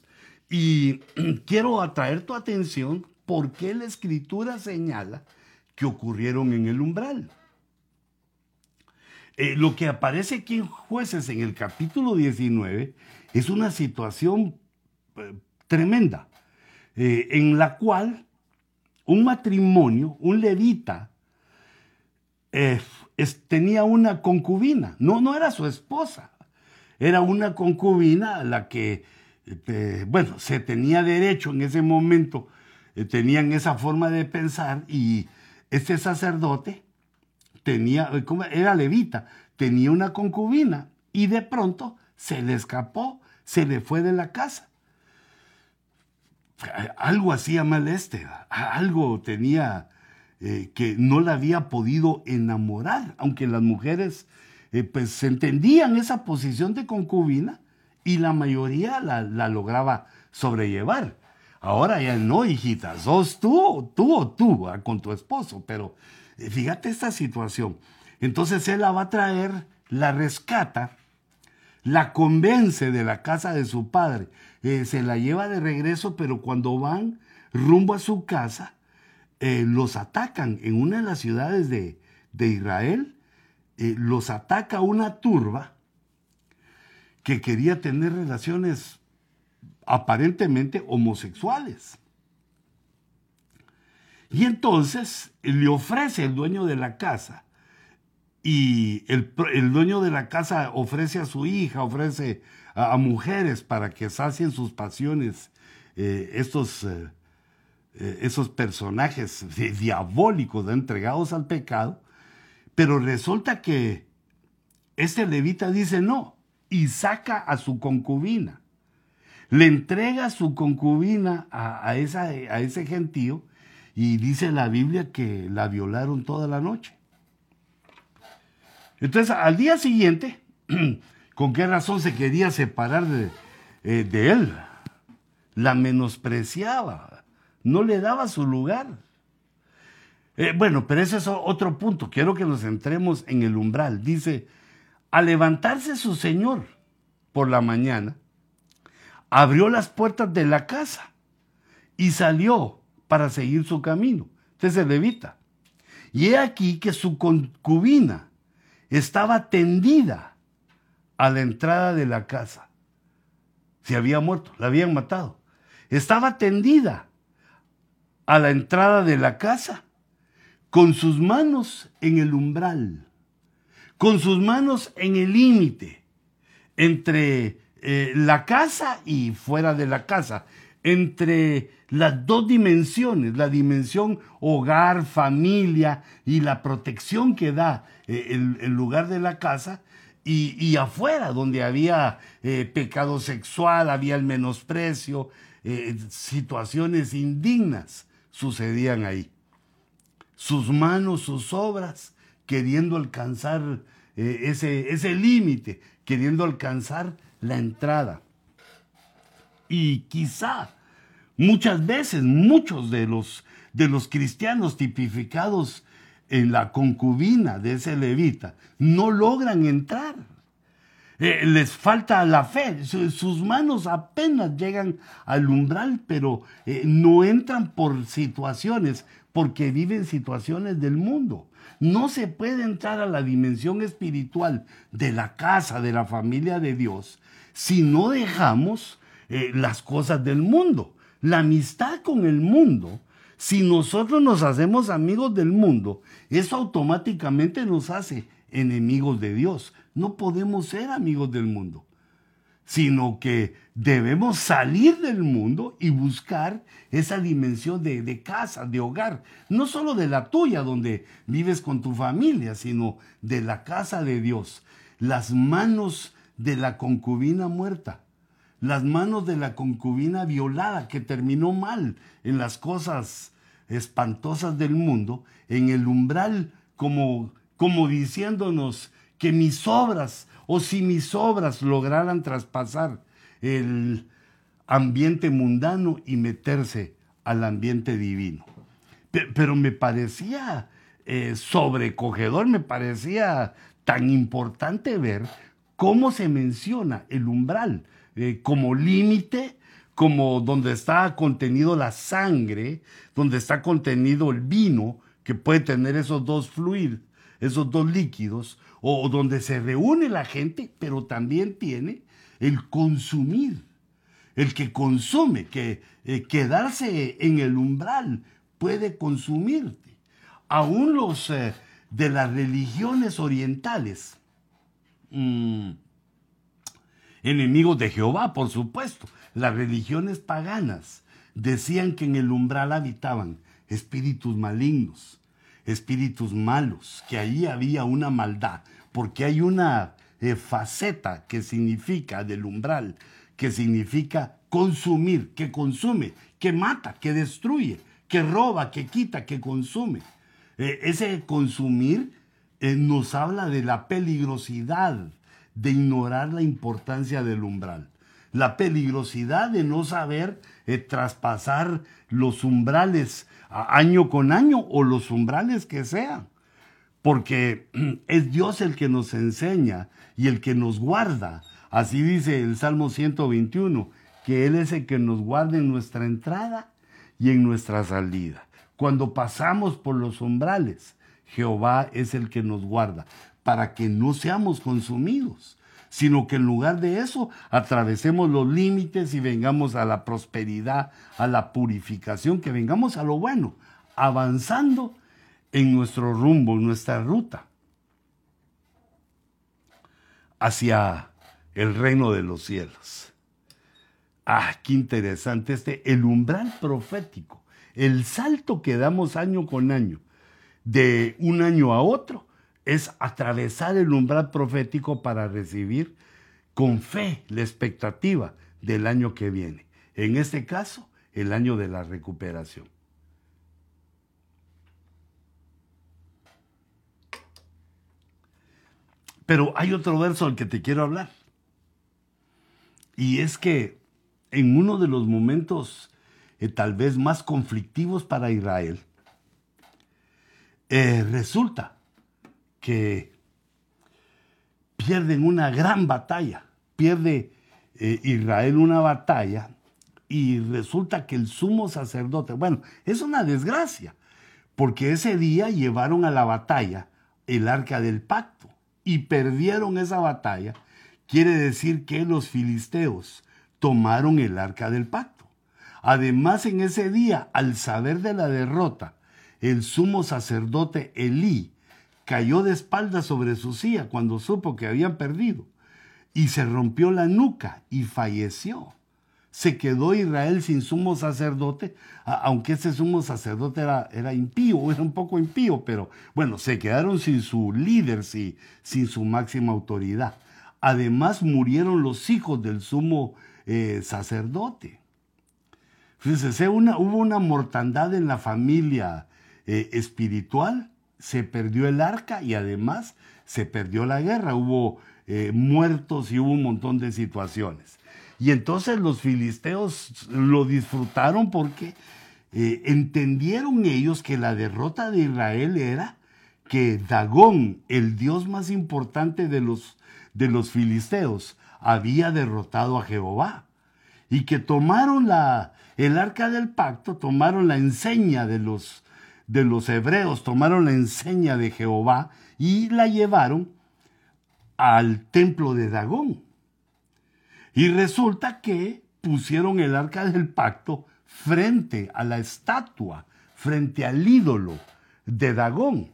Y quiero atraer tu atención porque la escritura señala que ocurrieron en el umbral. Eh, lo que aparece aquí en jueces en el capítulo 19 es una situación eh, tremenda, eh, en la cual un matrimonio, un levita, tenía una concubina, no, no era su esposa, era una concubina a la que bueno, se tenía derecho en ese momento, tenían esa forma de pensar y este sacerdote tenía, eh, era levita, tenía una concubina y de pronto se le escapó, se le fue de la casa. Algo hacía mal este, algo tenía eh, que no la había podido enamorar, aunque las mujeres pues entendían esa posición de concubina, y la mayoría la, lograba sobrellevar. Ahora ya no, hijita, sos tú, tú o tú con tu esposo, pero eh, fíjate esta situación. Entonces él la va a traer, la rescata, la convence de la casa de su padre, eh, se la lleva de regreso, pero cuando van rumbo a su casa, eh, los atacan en una de las ciudades de, Israel, los ataca una turba que quería tener relaciones aparentemente homosexuales. Y entonces le ofrece el dueño de la casa y el, dueño de la casa ofrece a su hija, ofrece a, mujeres para que sacien sus pasiones, eh, estos, eh, eh, esos personajes diabólicos entregados al pecado, pero resulta que este levita dice no y saca a su concubina. Le entrega su concubina a, esa, a ese gentío y dice la Biblia que la violaron toda la noche. Entonces, al día siguiente, ¿con qué razón se quería separar de, eh, de él? La menospreciaba, no le daba su lugar. Eh, bueno, pero ese es otro punto. Quiero que nos centremos en el umbral. Dice, al levantarse su señor por la mañana, abrió las puertas de la casa y salió para seguir su camino. Entonces se levita. Y he aquí que su concubina estaba tendida a la entrada de la casa. Se había muerto, la habían matado. Estaba tendida a la entrada de la casa, con sus manos en el umbral, con sus manos en el límite entre eh, la casa y fuera de la casa, entre las dos dimensiones, la dimensión hogar, familia y la protección que da eh, el, lugar de la casa, y, afuera, donde había eh, pecado sexual, había el menosprecio, situaciones indignas sucedían ahí. Sus manos, sus obras, queriendo alcanzar ese, ese límite, queriendo alcanzar la entrada. Y quizá muchas veces muchos de los, de los cristianos tipificados en la concubina de ese levita no logran entrar. Eh, les falta la fe, sus manos apenas llegan al umbral, pero eh, no entran por situaciones, porque viven situaciones del mundo. No se puede entrar a la dimensión espiritual de la casa, de la familia de Dios, si no dejamos eh, las cosas del mundo. La amistad con el mundo, si nosotros nos hacemos amigos del mundo, eso automáticamente nos hace enemigos de Dios. No podemos ser amigos del mundo, sino que debemos salir del mundo y buscar esa dimensión de, de, casa, de hogar, no solo de la tuya donde vives con tu familia, sino de la casa de Dios. Las manos de la concubina muerta, las manos de la concubina violada que terminó mal en las cosas espantosas del mundo, en el umbral como, como diciéndonos que mis obras o si mis obras lograran traspasar el ambiente mundano y meterse al ambiente divino. Pero me parecía eh, sobrecogedor, me parecía tan importante ver cómo se menciona el umbral eh, como límite, como donde está contenido la sangre, donde está contenido el vino, que puede tener esos dos fluidos, esos dos líquidos, o, donde se reúne la gente, pero también tiene el consumir, el que consume, que eh, quedarse en el umbral puede consumirte. Aún los eh, de las religiones orientales, Mm. enemigos de Jehová, por supuesto. Las religiones paganas decían que en el umbral habitaban espíritus malignos, espíritus malos, que ahí había una maldad, porque hay una eh, faceta que significa del umbral, que significa consumir, que consume, que mata, que destruye, que roba, que quita, que consume. Eh, ese consumir eh, nos habla de la peligrosidad de ignorar la importancia del umbral, la peligrosidad de no saber eh, traspasar los umbrales año con año o los umbrales que sean, porque es Dios el que nos enseña y el que nos guarda. Así dice el Salmo 121, que Él es el que nos guarda en nuestra entrada y en nuestra salida. Cuando pasamos por los umbrales, Jehová es el que nos guarda, para que no seamos consumidos, sino que en lugar de eso atravesemos los límites y vengamos a la prosperidad, a la purificación, que vengamos a lo bueno, avanzando en nuestro rumbo, en nuestra ruta, hacia el reino de los cielos. Ah, qué interesante este, el umbral profético, el salto que damos año con año, de un año a otro, es atravesar el umbral profético para recibir con fe la expectativa del año que viene. En este caso, el año de la recuperación. Pero hay otro verso al que te quiero hablar. Y es que en uno de los momentos eh, tal vez más conflictivos para Israel, eh, resulta que pierden una gran batalla, pierde eh, Israel una batalla y resulta que el sumo sacerdote, bueno, es una desgracia, porque ese día llevaron a la batalla el arca del pacto y perdieron esa batalla, quiere decir que los filisteos tomaron el arca del pacto. Además, en ese día, al saber de la derrota, el sumo sacerdote Elí cayó de espaldas sobre su silla cuando supo que habían perdido y se rompió la nuca y falleció. Se quedó Israel sin sumo sacerdote, aunque ese sumo sacerdote era, era impío, era un poco impío, pero bueno, se quedaron sin su líder, sin, sin su máxima autoridad. Además murieron los hijos del sumo eh, sacerdote. Fíjense, hubo una mortandad en la familia eh, espiritual, se perdió el arca y además se perdió la guerra, hubo eh, muertos y hubo un montón de situaciones. Y entonces los filisteos lo disfrutaron porque entendieron ellos que la derrota de Israel era que Dagón, el dios más importante de los, de los filisteos, había derrotado a Jehová y que tomaron la, el arca del pacto, tomaron la enseña de los, de los hebreos, tomaron la enseña de Jehová y la llevaron al templo de Dagón. Y resulta que pusieron el arca del pacto frente a la estatua, frente al ídolo de Dagón.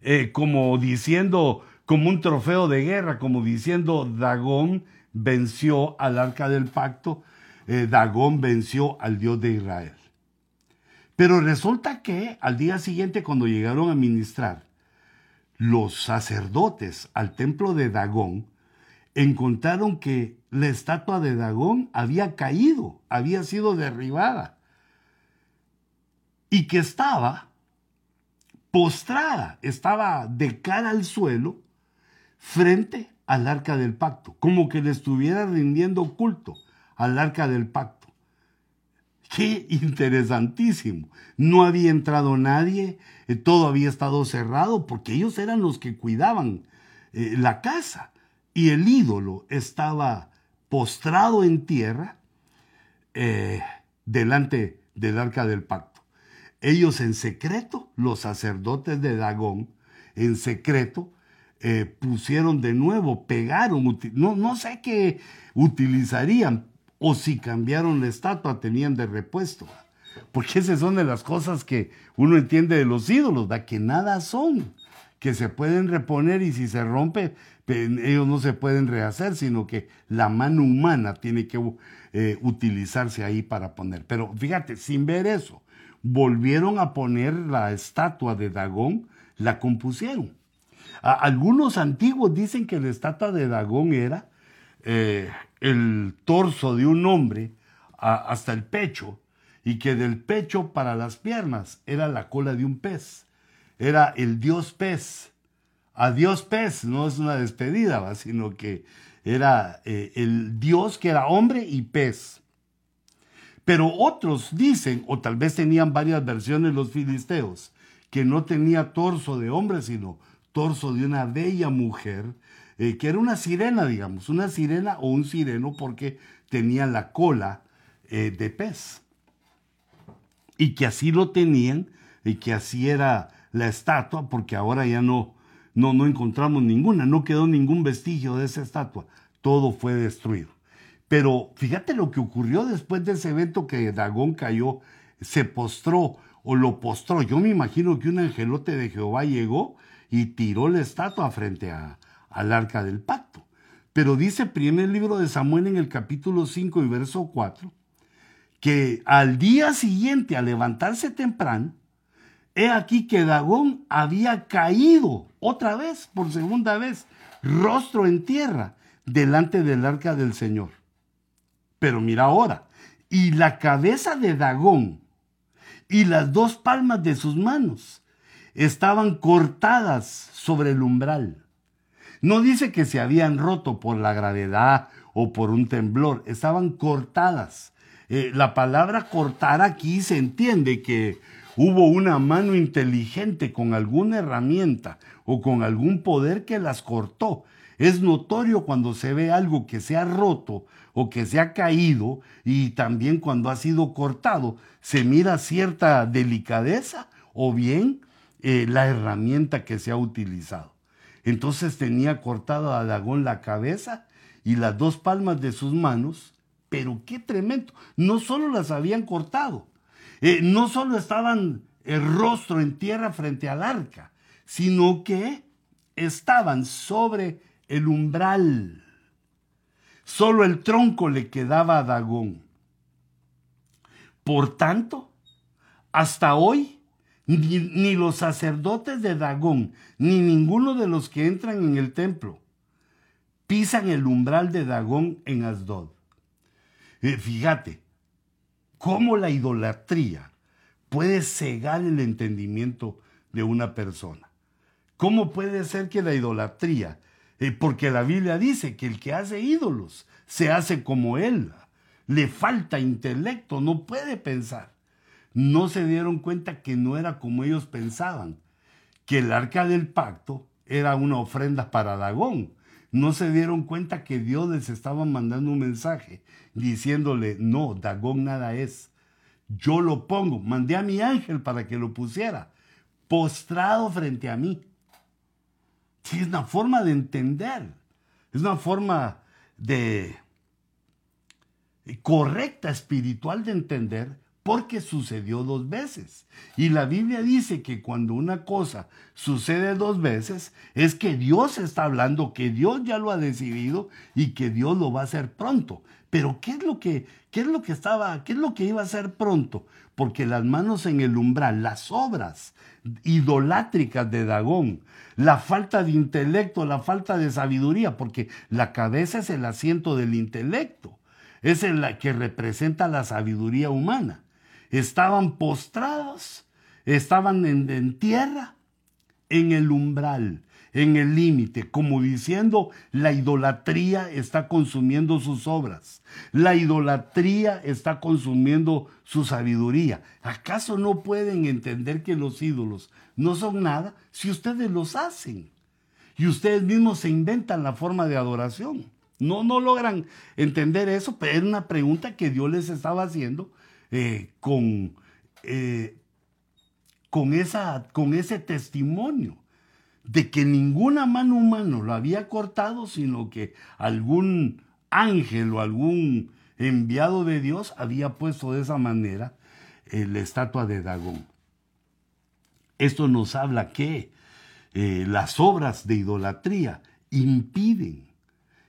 Eh, como diciendo, como un trofeo de guerra, como diciendo, Dagón venció al arca del pacto, eh, Dagón venció al Dios de Israel. Pero resulta que al día siguiente, cuando llegaron a ministrar, los sacerdotes al templo de Dagón encontraron que la estatua de Dagón había caído, había sido derribada y que estaba postrada, estaba de cara al suelo frente al arca del pacto, como que le estuviera rindiendo culto al arca del pacto. Qué interesantísimo. No había entrado nadie, eh, todo había estado cerrado, porque ellos eran los que cuidaban eh, la casa. Y el ídolo estaba postrado en tierra eh, delante del arca del pacto. Ellos en secreto, los sacerdotes de Dagón, en secreto, pusieron de nuevo, pegaron, no, no sé qué utilizarían, o si cambiaron la estatua, tenían de repuesto. Porque esas son de las cosas que uno entiende de los ídolos, da que nada son, que se pueden reponer y si se rompe, ellos no se pueden rehacer, sino que la mano humana tiene que eh, utilizarse ahí para poner. Pero fíjate, sin ver eso, volvieron a poner la estatua de Dagón, la compusieron algunos antiguos dicen que la estatua de Dagón era eh, el torso de un hombre hasta el pecho y que del pecho para las piernas era la cola de un pez. Era el dios pez. Adiós pez, no es una despedida, sino que era eh, el dios que era hombre y pez. Pero otros dicen, o tal vez tenían varias versiones los filisteos, que no tenía torso de hombre, sino torso de una bella mujer, eh, que era una sirena, digamos, una sirena o un sireno porque tenía la cola eh, de pez. Y que así lo tenían y que así era la estatua, porque ahora ya no, no, no encontramos ninguna, no quedó ningún vestigio de esa estatua, todo fue destruido. Pero fíjate lo que ocurrió después de ese evento que Dagón cayó, se postró o lo postró. Yo me imagino que un angelote de Jehová llegó y tiró la estatua frente al arca del pacto. Pero dice primer libro de Samuel en el capítulo 5 y verso 4, que al día siguiente, al levantarse temprano, he aquí que Dagón había caído otra vez, por segunda vez, rostro en tierra, delante del arca del Señor. Pero mira ahora, y la cabeza de Dagón y las dos palmas de sus manos estaban cortadas sobre el umbral. No dice que se habían roto por la gravedad o por un temblor, estaban cortadas. Eh, la palabra cortar aquí se entiende que hubo una mano inteligente con alguna herramienta o con algún poder que las cortó. Es notorio cuando se ve algo que se ha roto o que se ha caído y también cuando ha sido cortado, se mira cierta delicadeza o bien eh, la herramienta que se ha utilizado. Entonces tenía cortado a Dagón la cabeza y las dos palmas de sus manos, pero qué tremendo, no solo las habían cortado, eh, no solo estaban el rostro en tierra frente al arca, sino que estaban sobre el umbral. Solo el tronco le quedaba a Dagón. Por tanto, hasta hoy ni, los sacerdotes de Dagón, ni ninguno de los que entran en el templo, pisan el umbral de Dagón en Asdod. Eh, fíjate, cómo la idolatría puede cegar el entendimiento de una persona. ¿Cómo puede ser que la idolatría, eh, porque la Biblia dice que el que hace ídolos se hace como él, le falta intelecto, no puede pensar no se dieron cuenta que no era como ellos pensaban, que el arca del pacto era una ofrenda para Dagón. No se dieron cuenta que Dios les estaba mandando un mensaje diciéndole, no, Dagón nada es. Yo lo pongo, mandé a mi ángel para que lo pusiera, postrado frente a mí. es una forma de entender, es una forma de correcta espiritual de entender porque sucedió dos veces. Y la Biblia dice que cuando una cosa sucede dos veces, es que Dios está hablando, que Dios ya lo ha decidido y que Dios lo va a hacer pronto. Pero ¿qué es lo que, qué es lo que estaba, qué es lo que iba a hacer pronto? Porque las manos en el umbral, las obras idolátricas de Dagón, la falta de intelecto, la falta de sabiduría, porque la cabeza es el asiento del intelecto, es la que representa la sabiduría humana estaban postrados, estaban en, tierra, en el umbral, en el límite, como diciendo, la idolatría está consumiendo sus obras, la idolatría está consumiendo su sabiduría. ¿Acaso no pueden entender que los ídolos no son nada si ustedes los hacen? Y ustedes mismos se inventan la forma de adoración. No, no logran entender eso, pero es una pregunta que Dios les estaba haciendo eh, con, eh, con, esa, con ese testimonio de que ninguna mano humana lo había cortado, sino que algún ángel o algún enviado de Dios había puesto de esa manera eh, la estatua de Dagón. Esto nos habla que las obras de idolatría impiden,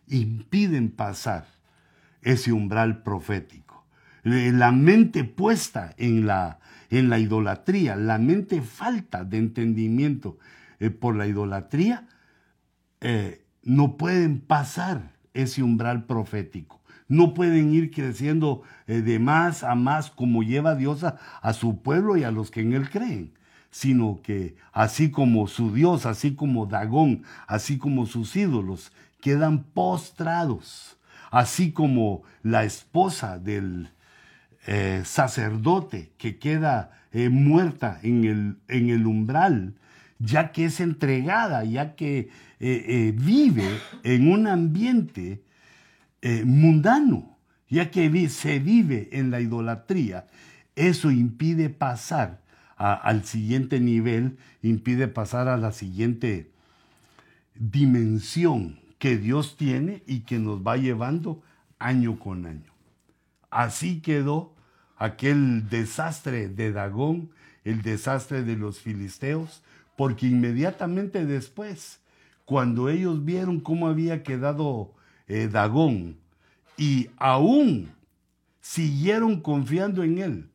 impiden pasar ese umbral profético la mente puesta en la, en la idolatría, la mente falta de entendimiento eh, por la idolatría, eh, no pueden pasar ese umbral profético. No pueden ir creciendo eh, de más a más como lleva Dios a, a su pueblo y a los que en Él creen sino que así como su Dios, así como Dagón, así como sus ídolos, quedan postrados, así como la esposa del, eh, sacerdote que queda eh, muerta en el, en el, umbral, ya que es entregada, ya que eh, vive en un ambiente mundano, ya que se vive en la idolatría, eso impide pasar al siguiente nivel, impide pasar a la siguiente dimensión que Dios tiene y que nos va llevando año con año. Así quedó aquel desastre de Dagón, el desastre de los filisteos, porque inmediatamente después, cuando ellos vieron cómo había quedado eh, Dagón y aún siguieron confiando en él.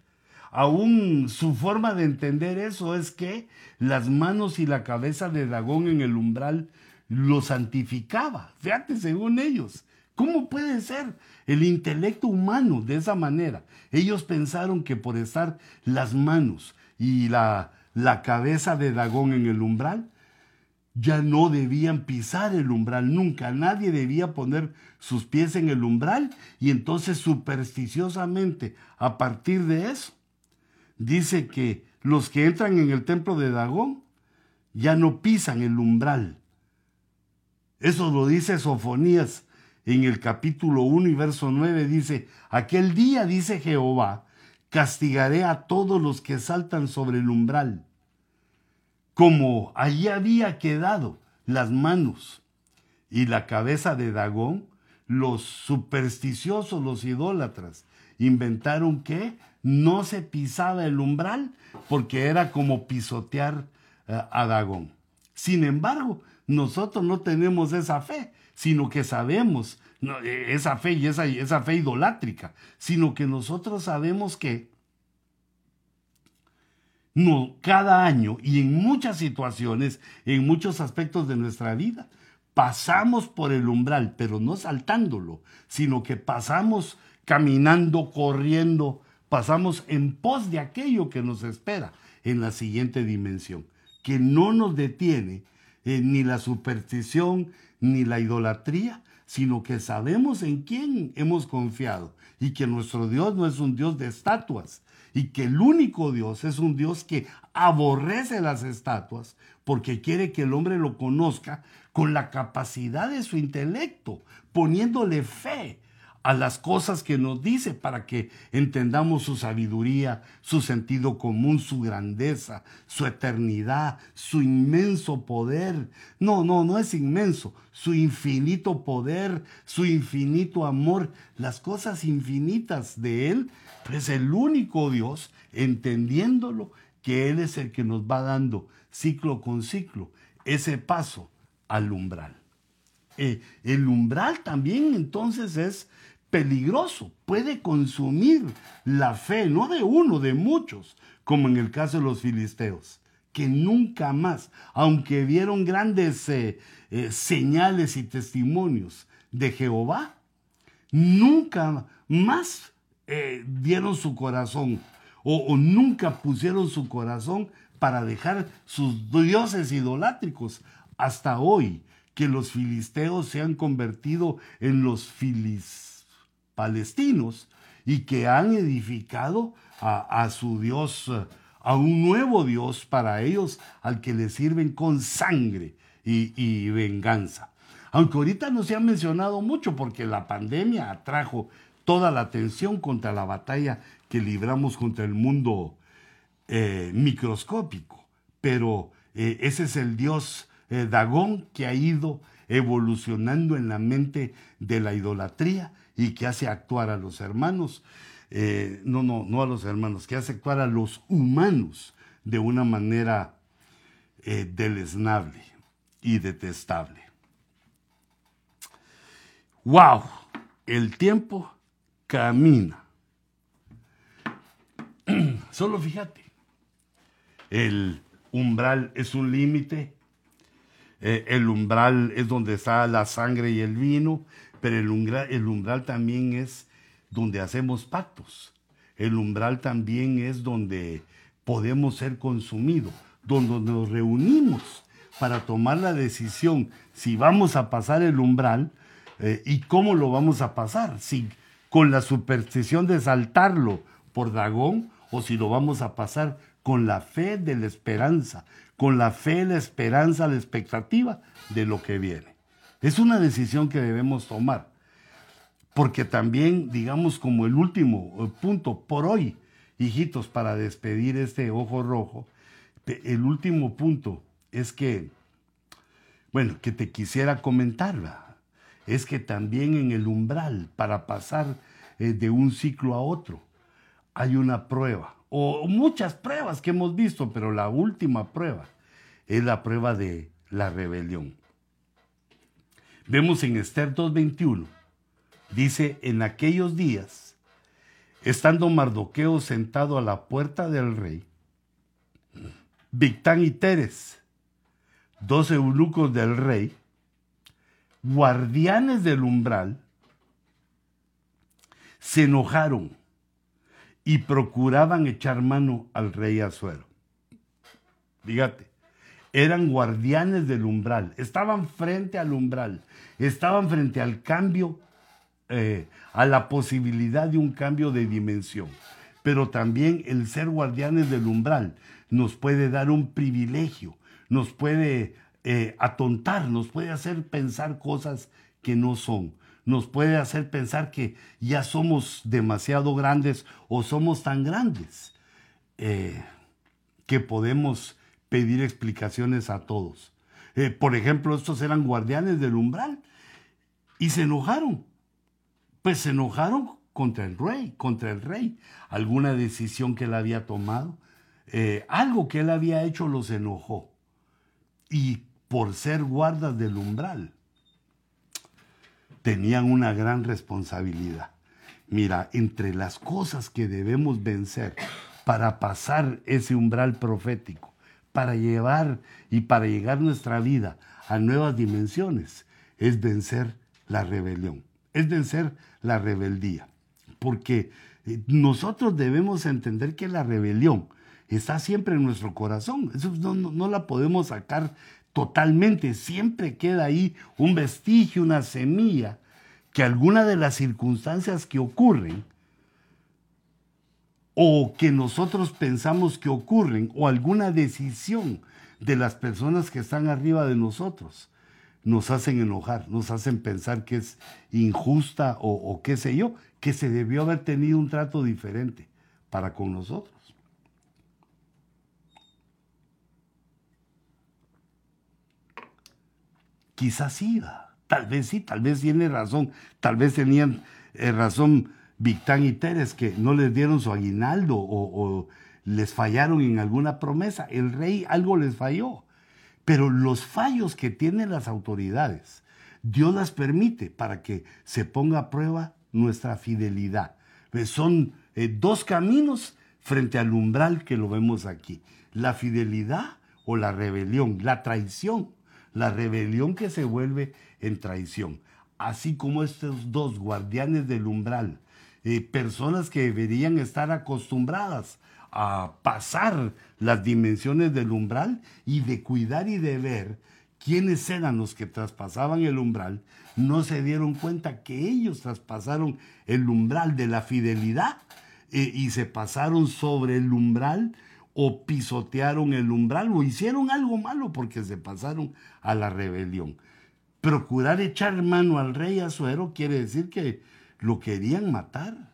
Aún su forma de entender eso es que las manos y la cabeza de Dagón en el umbral lo santificaba. Fíjate, según ellos. ¿Cómo puede ser el intelecto humano de esa manera? Ellos pensaron que por estar las manos y la, la cabeza de Dagón en el umbral, ya no debían pisar el umbral nunca, nadie debía poner sus pies en el umbral y entonces supersticiosamente a partir de eso dice que los que entran en el templo de Dagón ya no pisan el umbral. Eso lo dice Sofonías en el capítulo 1 y verso 9 dice, aquel día dice Jehová, castigaré a todos los que saltan sobre el umbral. Como allí había quedado las manos y la cabeza de Dagón, los supersticiosos, los idólatras, inventaron que no se pisaba el umbral porque era como pisotear eh, a Dagón. Sin embargo, nosotros no tenemos esa fe, sino que sabemos, e, esa fe y esa, esa fe idolátrica, sino que nosotros sabemos que no, cada año y en muchas situaciones, en muchos aspectos de nuestra vida, pasamos por el umbral, pero no saltándolo, sino que pasamos caminando, corriendo, pasamos en pos de aquello que nos espera en la siguiente dimensión, que no nos detiene eh, ni la superstición, ni la idolatría, sino que sabemos en quién hemos confiado y que nuestro Dios no es un Dios de estatuas y que el único Dios es un Dios que aborrece las estatuas porque quiere que el hombre lo conozca con la capacidad de su intelecto, poniéndole fe a las cosas que nos dice para que entendamos su sabiduría, su sentido común, su grandeza, su eternidad, su inmenso poder. No, no, no es inmenso, su infinito poder, su infinito amor, las cosas infinitas de Él, pues el único Dios, entendiéndolo, que Él es el que nos va dando ciclo con ciclo ese paso al umbral. Eh, el umbral también entonces es peligroso, puede consumir la fe, no de uno, de muchos, como en el caso de los filisteos, que nunca más, aunque vieron grandes eh, eh, señales y testimonios de Jehová, nunca más eh, dieron su corazón o, o nunca pusieron su corazón para dejar sus dioses idolátricos. Hasta hoy que los filisteos se han convertido en los filisteos palestinos y que han edificado a, su Dios, a un nuevo Dios para ellos, al que le sirven con sangre y, venganza. Aunque ahorita no se ha mencionado mucho porque la pandemia atrajo toda la atención contra la batalla que libramos contra el mundo eh, microscópico. Pero eh, ese es el dios eh, Dagón que ha ido evolucionando en la mente de la idolatría y que hace actuar a los hermanos, eh, no, no, no a los hermanos, que hace actuar a los humanos de una manera eh, deleznable y detestable. ¡Wow! El tiempo camina. Solo fíjate, el umbral es un límite, eh, el umbral es donde está la sangre y el vino, pero el umbral, el umbral también es donde hacemos pactos. El umbral también es donde podemos ser consumidos, donde nos reunimos para tomar la decisión si vamos a pasar el umbral eh, y cómo lo vamos a pasar, si con la superstición de saltarlo por dragón o si lo vamos a pasar con la fe de la esperanza, con la fe, la esperanza, la expectativa de lo que viene. Es una decisión que debemos tomar, porque también, digamos, como el último eh, punto por hoy, hijitos, para despedir este ojo rojo, el último punto es que, bueno, que te quisiera comentar, es que también en el umbral, para pasar eh, de un ciclo a otro, hay una prueba, o muchas pruebas que hemos visto, pero la última prueba es la prueba de la rebelión. Vemos en Esther 2.21, dice, en aquellos días, estando Mardoqueo sentado a la puerta del rey, Victán y Teres, dos eunucos del rey, guardianes del umbral, se enojaron y procuraban echar mano al rey Azuero. Fíjate, eran guardianes del umbral, estaban frente al umbral, estaban frente al cambio, eh, a la posibilidad de un cambio de dimensión. Pero también el ser guardianes del umbral nos puede dar un privilegio, nos puede eh, atontar, nos puede hacer pensar cosas que no son, nos puede hacer pensar que ya somos demasiado grandes o somos tan grandes eh, que podemos pedir explicaciones a todos. Eh, por ejemplo, estos eran guardianes del umbral y se enojaron. Pues se enojaron contra el rey, contra el rey. Alguna decisión que él había tomado, algo que él había hecho los enojó. Y por ser guardas del umbral, tenían una gran responsabilidad. Mira, entre las cosas que debemos vencer para pasar ese umbral profético, para llevar y para llegar nuestra vida a nuevas dimensiones, es vencer la rebelión, es vencer la rebeldía. Porque eh, nosotros debemos entender que la rebelión está siempre en nuestro corazón. Eso no, no la podemos sacar totalmente, siempre queda ahí un vestigio, una semilla, que alguna de las circunstancias que ocurren o que nosotros pensamos que ocurren o alguna decisión de las personas que están arriba de nosotros nos hacen enojar, nos hacen pensar que es injusta o, qué sé yo, que se debió haber tenido un trato diferente para con nosotros. Quizás sí, tal vez sí, tal vez tiene razón, tal vez tenían eh, razón Victán y Teres que no les dieron su aguinaldo o, les fallaron en alguna promesa. El rey algo les falló. Pero los fallos que tienen las autoridades, Dios las permite para que se ponga a prueba nuestra fidelidad. Son eh, dos caminos frente al umbral que lo vemos aquí. La fidelidad o la rebelión, la traición la rebelión que se vuelve en traición, así como estos dos guardianes del umbral, eh, personas que deberían estar acostumbradas a pasar las dimensiones del umbral y de cuidar y de ver quiénes eran los que traspasaban el umbral, no se dieron cuenta que ellos traspasaron el umbral de la fidelidad eh, y se pasaron sobre el umbral o pisotearon el umbral o hicieron algo malo porque se pasaron a la rebelión. Procurar echar mano al rey Azuero quiere decir que lo querían matar.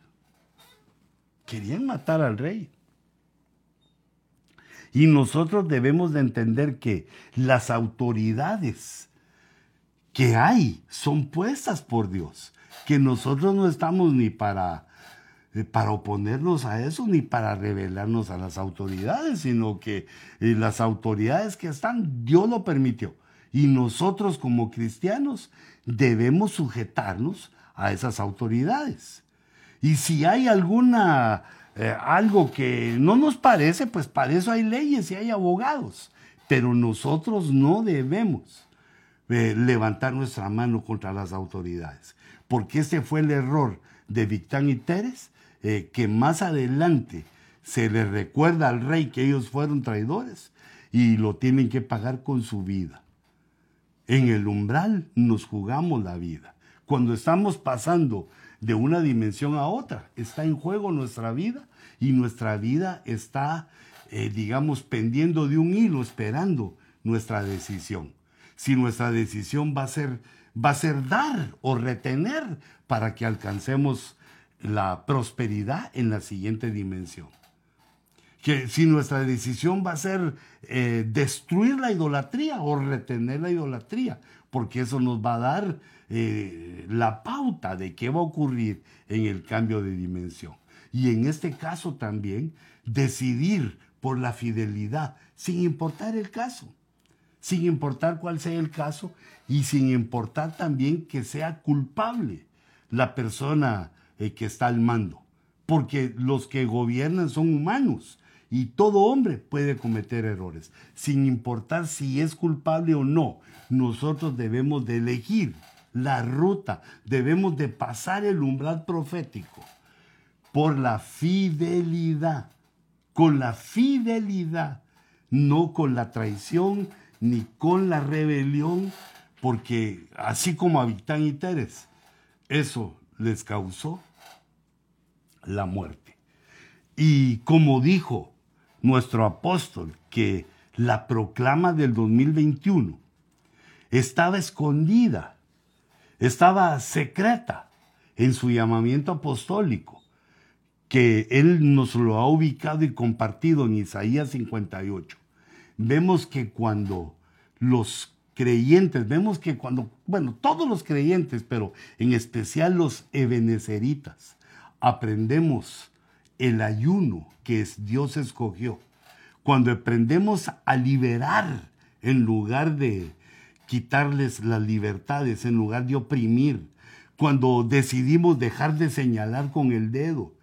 Querían matar al rey. Y nosotros debemos de entender que las autoridades que hay son puestas por Dios, que nosotros no estamos ni para eh, para oponernos a eso ni para rebelarnos a las autoridades, sino que eh, las autoridades que están, Dios lo permitió. Y nosotros como cristianos debemos sujetarnos a esas autoridades. Y si hay alguna, eh, algo que no nos parece, pues para eso hay leyes y hay abogados. Pero nosotros no debemos levantar nuestra mano contra las autoridades. Porque ese fue el error de Victán y Teres eh, que más adelante se les recuerda al rey que ellos fueron traidores y lo tienen que pagar con su vida. En el umbral nos jugamos la vida. Cuando estamos pasando de una dimensión a otra, está en juego nuestra vida y nuestra vida está, eh, digamos, pendiendo de un hilo, esperando nuestra decisión. Si nuestra decisión va a ser, va a ser dar o retener para que alcancemos la prosperidad en la siguiente dimensión. Que si nuestra decisión va a ser eh, destruir la idolatría o retener la idolatría, porque eso nos va a dar eh, la pauta de qué va a ocurrir en el cambio de dimensión. Y en este caso también decidir por la fidelidad, sin importar el caso, sin importar cuál sea el caso y sin importar también que sea culpable la persona eh, que está al mando, porque los que gobiernan son humanos y todo hombre puede cometer errores, sin importar si es culpable o no. Nosotros debemos de elegir la ruta, debemos de pasar el umbral profético por la fidelidad, con la fidelidad, no con la traición ni con la rebelión, porque así como a Victán y Teres, eso les causó la muerte. Y como dijo nuestro apóstol, que la proclama del 2021 estaba escondida, estaba secreta en su llamamiento apostólico, que él nos lo ha ubicado y compartido en Isaías 58. Vemos que cuando los creyentes, vemos que cuando, bueno, todos los creyentes, pero en especial los ebeneceritas, aprendemos el ayuno que Dios escogió, cuando aprendemos a liberar en lugar de quitarles las libertades, en lugar de oprimir, cuando decidimos dejar de señalar con el dedo,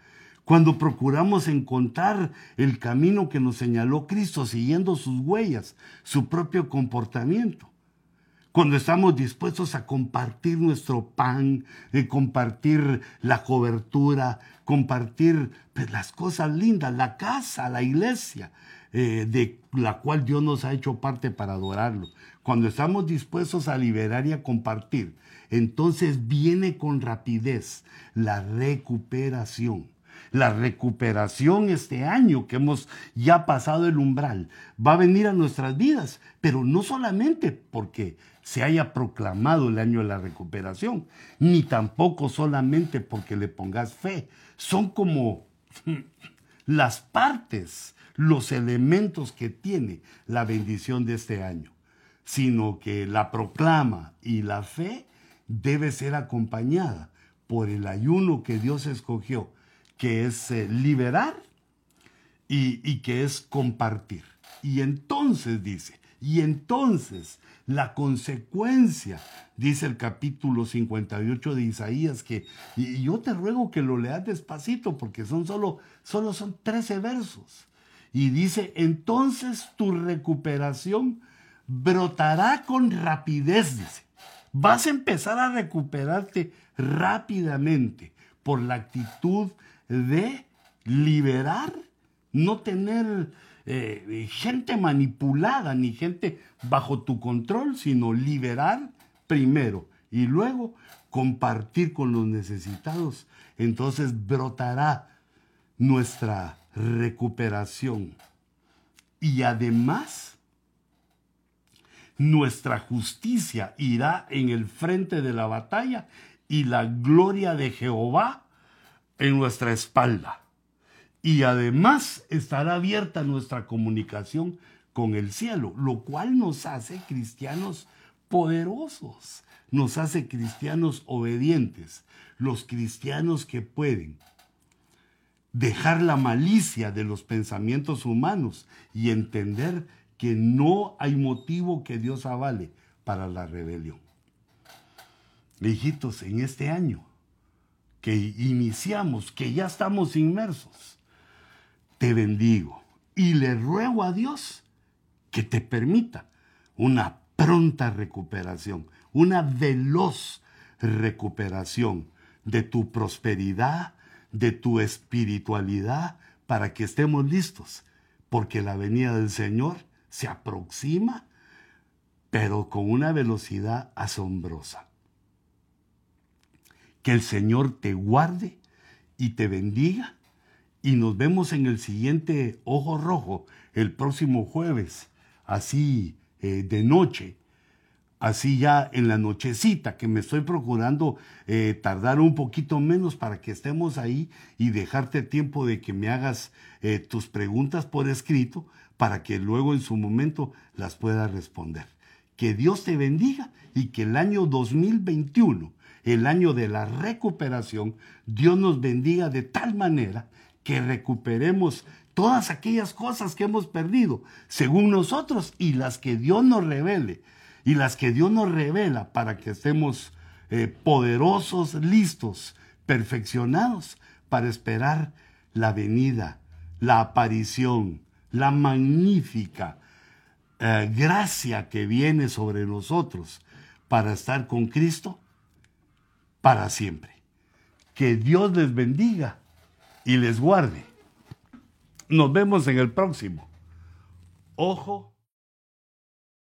cuando procuramos encontrar el camino que nos señaló Cristo siguiendo sus huellas, su propio comportamiento, cuando estamos dispuestos a compartir nuestro pan, eh, compartir la cobertura, compartir pues, las cosas lindas, la casa, la iglesia, eh, de la cual Dios nos ha hecho parte para adorarlo. Cuando estamos dispuestos a liberar y a compartir, entonces viene con rapidez la recuperación la recuperación este año que hemos ya pasado el umbral va a venir a nuestras vidas, pero no solamente porque se haya proclamado el año de la recuperación, ni tampoco solamente porque le pongas fe. Son como las partes, los elementos que tiene la bendición de este año, sino que la proclama y la fe debe ser acompañada por el ayuno que Dios escogió que es eh, liberar y, y que es compartir. Y entonces dice, y entonces la consecuencia, dice el capítulo 58 de Isaías, que y yo te ruego que lo leas despacito porque son solo, solo son 13 versos. Y dice, entonces tu recuperación brotará con rapidez. Vas a empezar a recuperarte rápidamente por la actitud de liberar, no tener eh, gente manipulada ni gente bajo tu control, sino liberar primero y luego compartir con los necesitados. Entonces brotará nuestra recuperación. Y además, nuestra justicia irá en el frente de la batalla y la gloria de Jehová en nuestra espalda. Y además estará abierta nuestra comunicación con el cielo, lo cual nos hace cristianos poderosos, nos hace cristianos obedientes, los cristianos que pueden dejar la malicia de los pensamientos humanos y entender que no hay motivo que Dios avale para la rebelión. Hijitos, en este año que iniciamos, que ya estamos inmersos, te bendigo y le ruego a Dios que te permita una pronta recuperación, una veloz recuperación de tu prosperidad, de tu espiritualidad, para que estemos listos, porque la venida del Señor se aproxima, pero con una velocidad asombrosa. Que el Señor te guarde y te bendiga. Y nos vemos en el siguiente Ojo Rojo el próximo jueves, así eh, de noche, así ya en la nochecita, que me estoy procurando eh, tardar un poquito menos para que estemos ahí y dejarte tiempo de que me hagas eh, tus preguntas por escrito para que luego en su momento las pueda responder. Que Dios te bendiga y que el año 2021 el año de la recuperación, Dios nos bendiga de tal manera que recuperemos todas aquellas cosas que hemos perdido, según nosotros, y las que Dios nos revele, y las que Dios nos revela para que estemos eh, poderosos, listos, perfeccionados para esperar la venida, la aparición, la magnífica eh, gracia que viene sobre nosotros para estar con Cristo para siempre. Que Dios les bendiga y les guarde. Nos vemos en el próximo. Ojo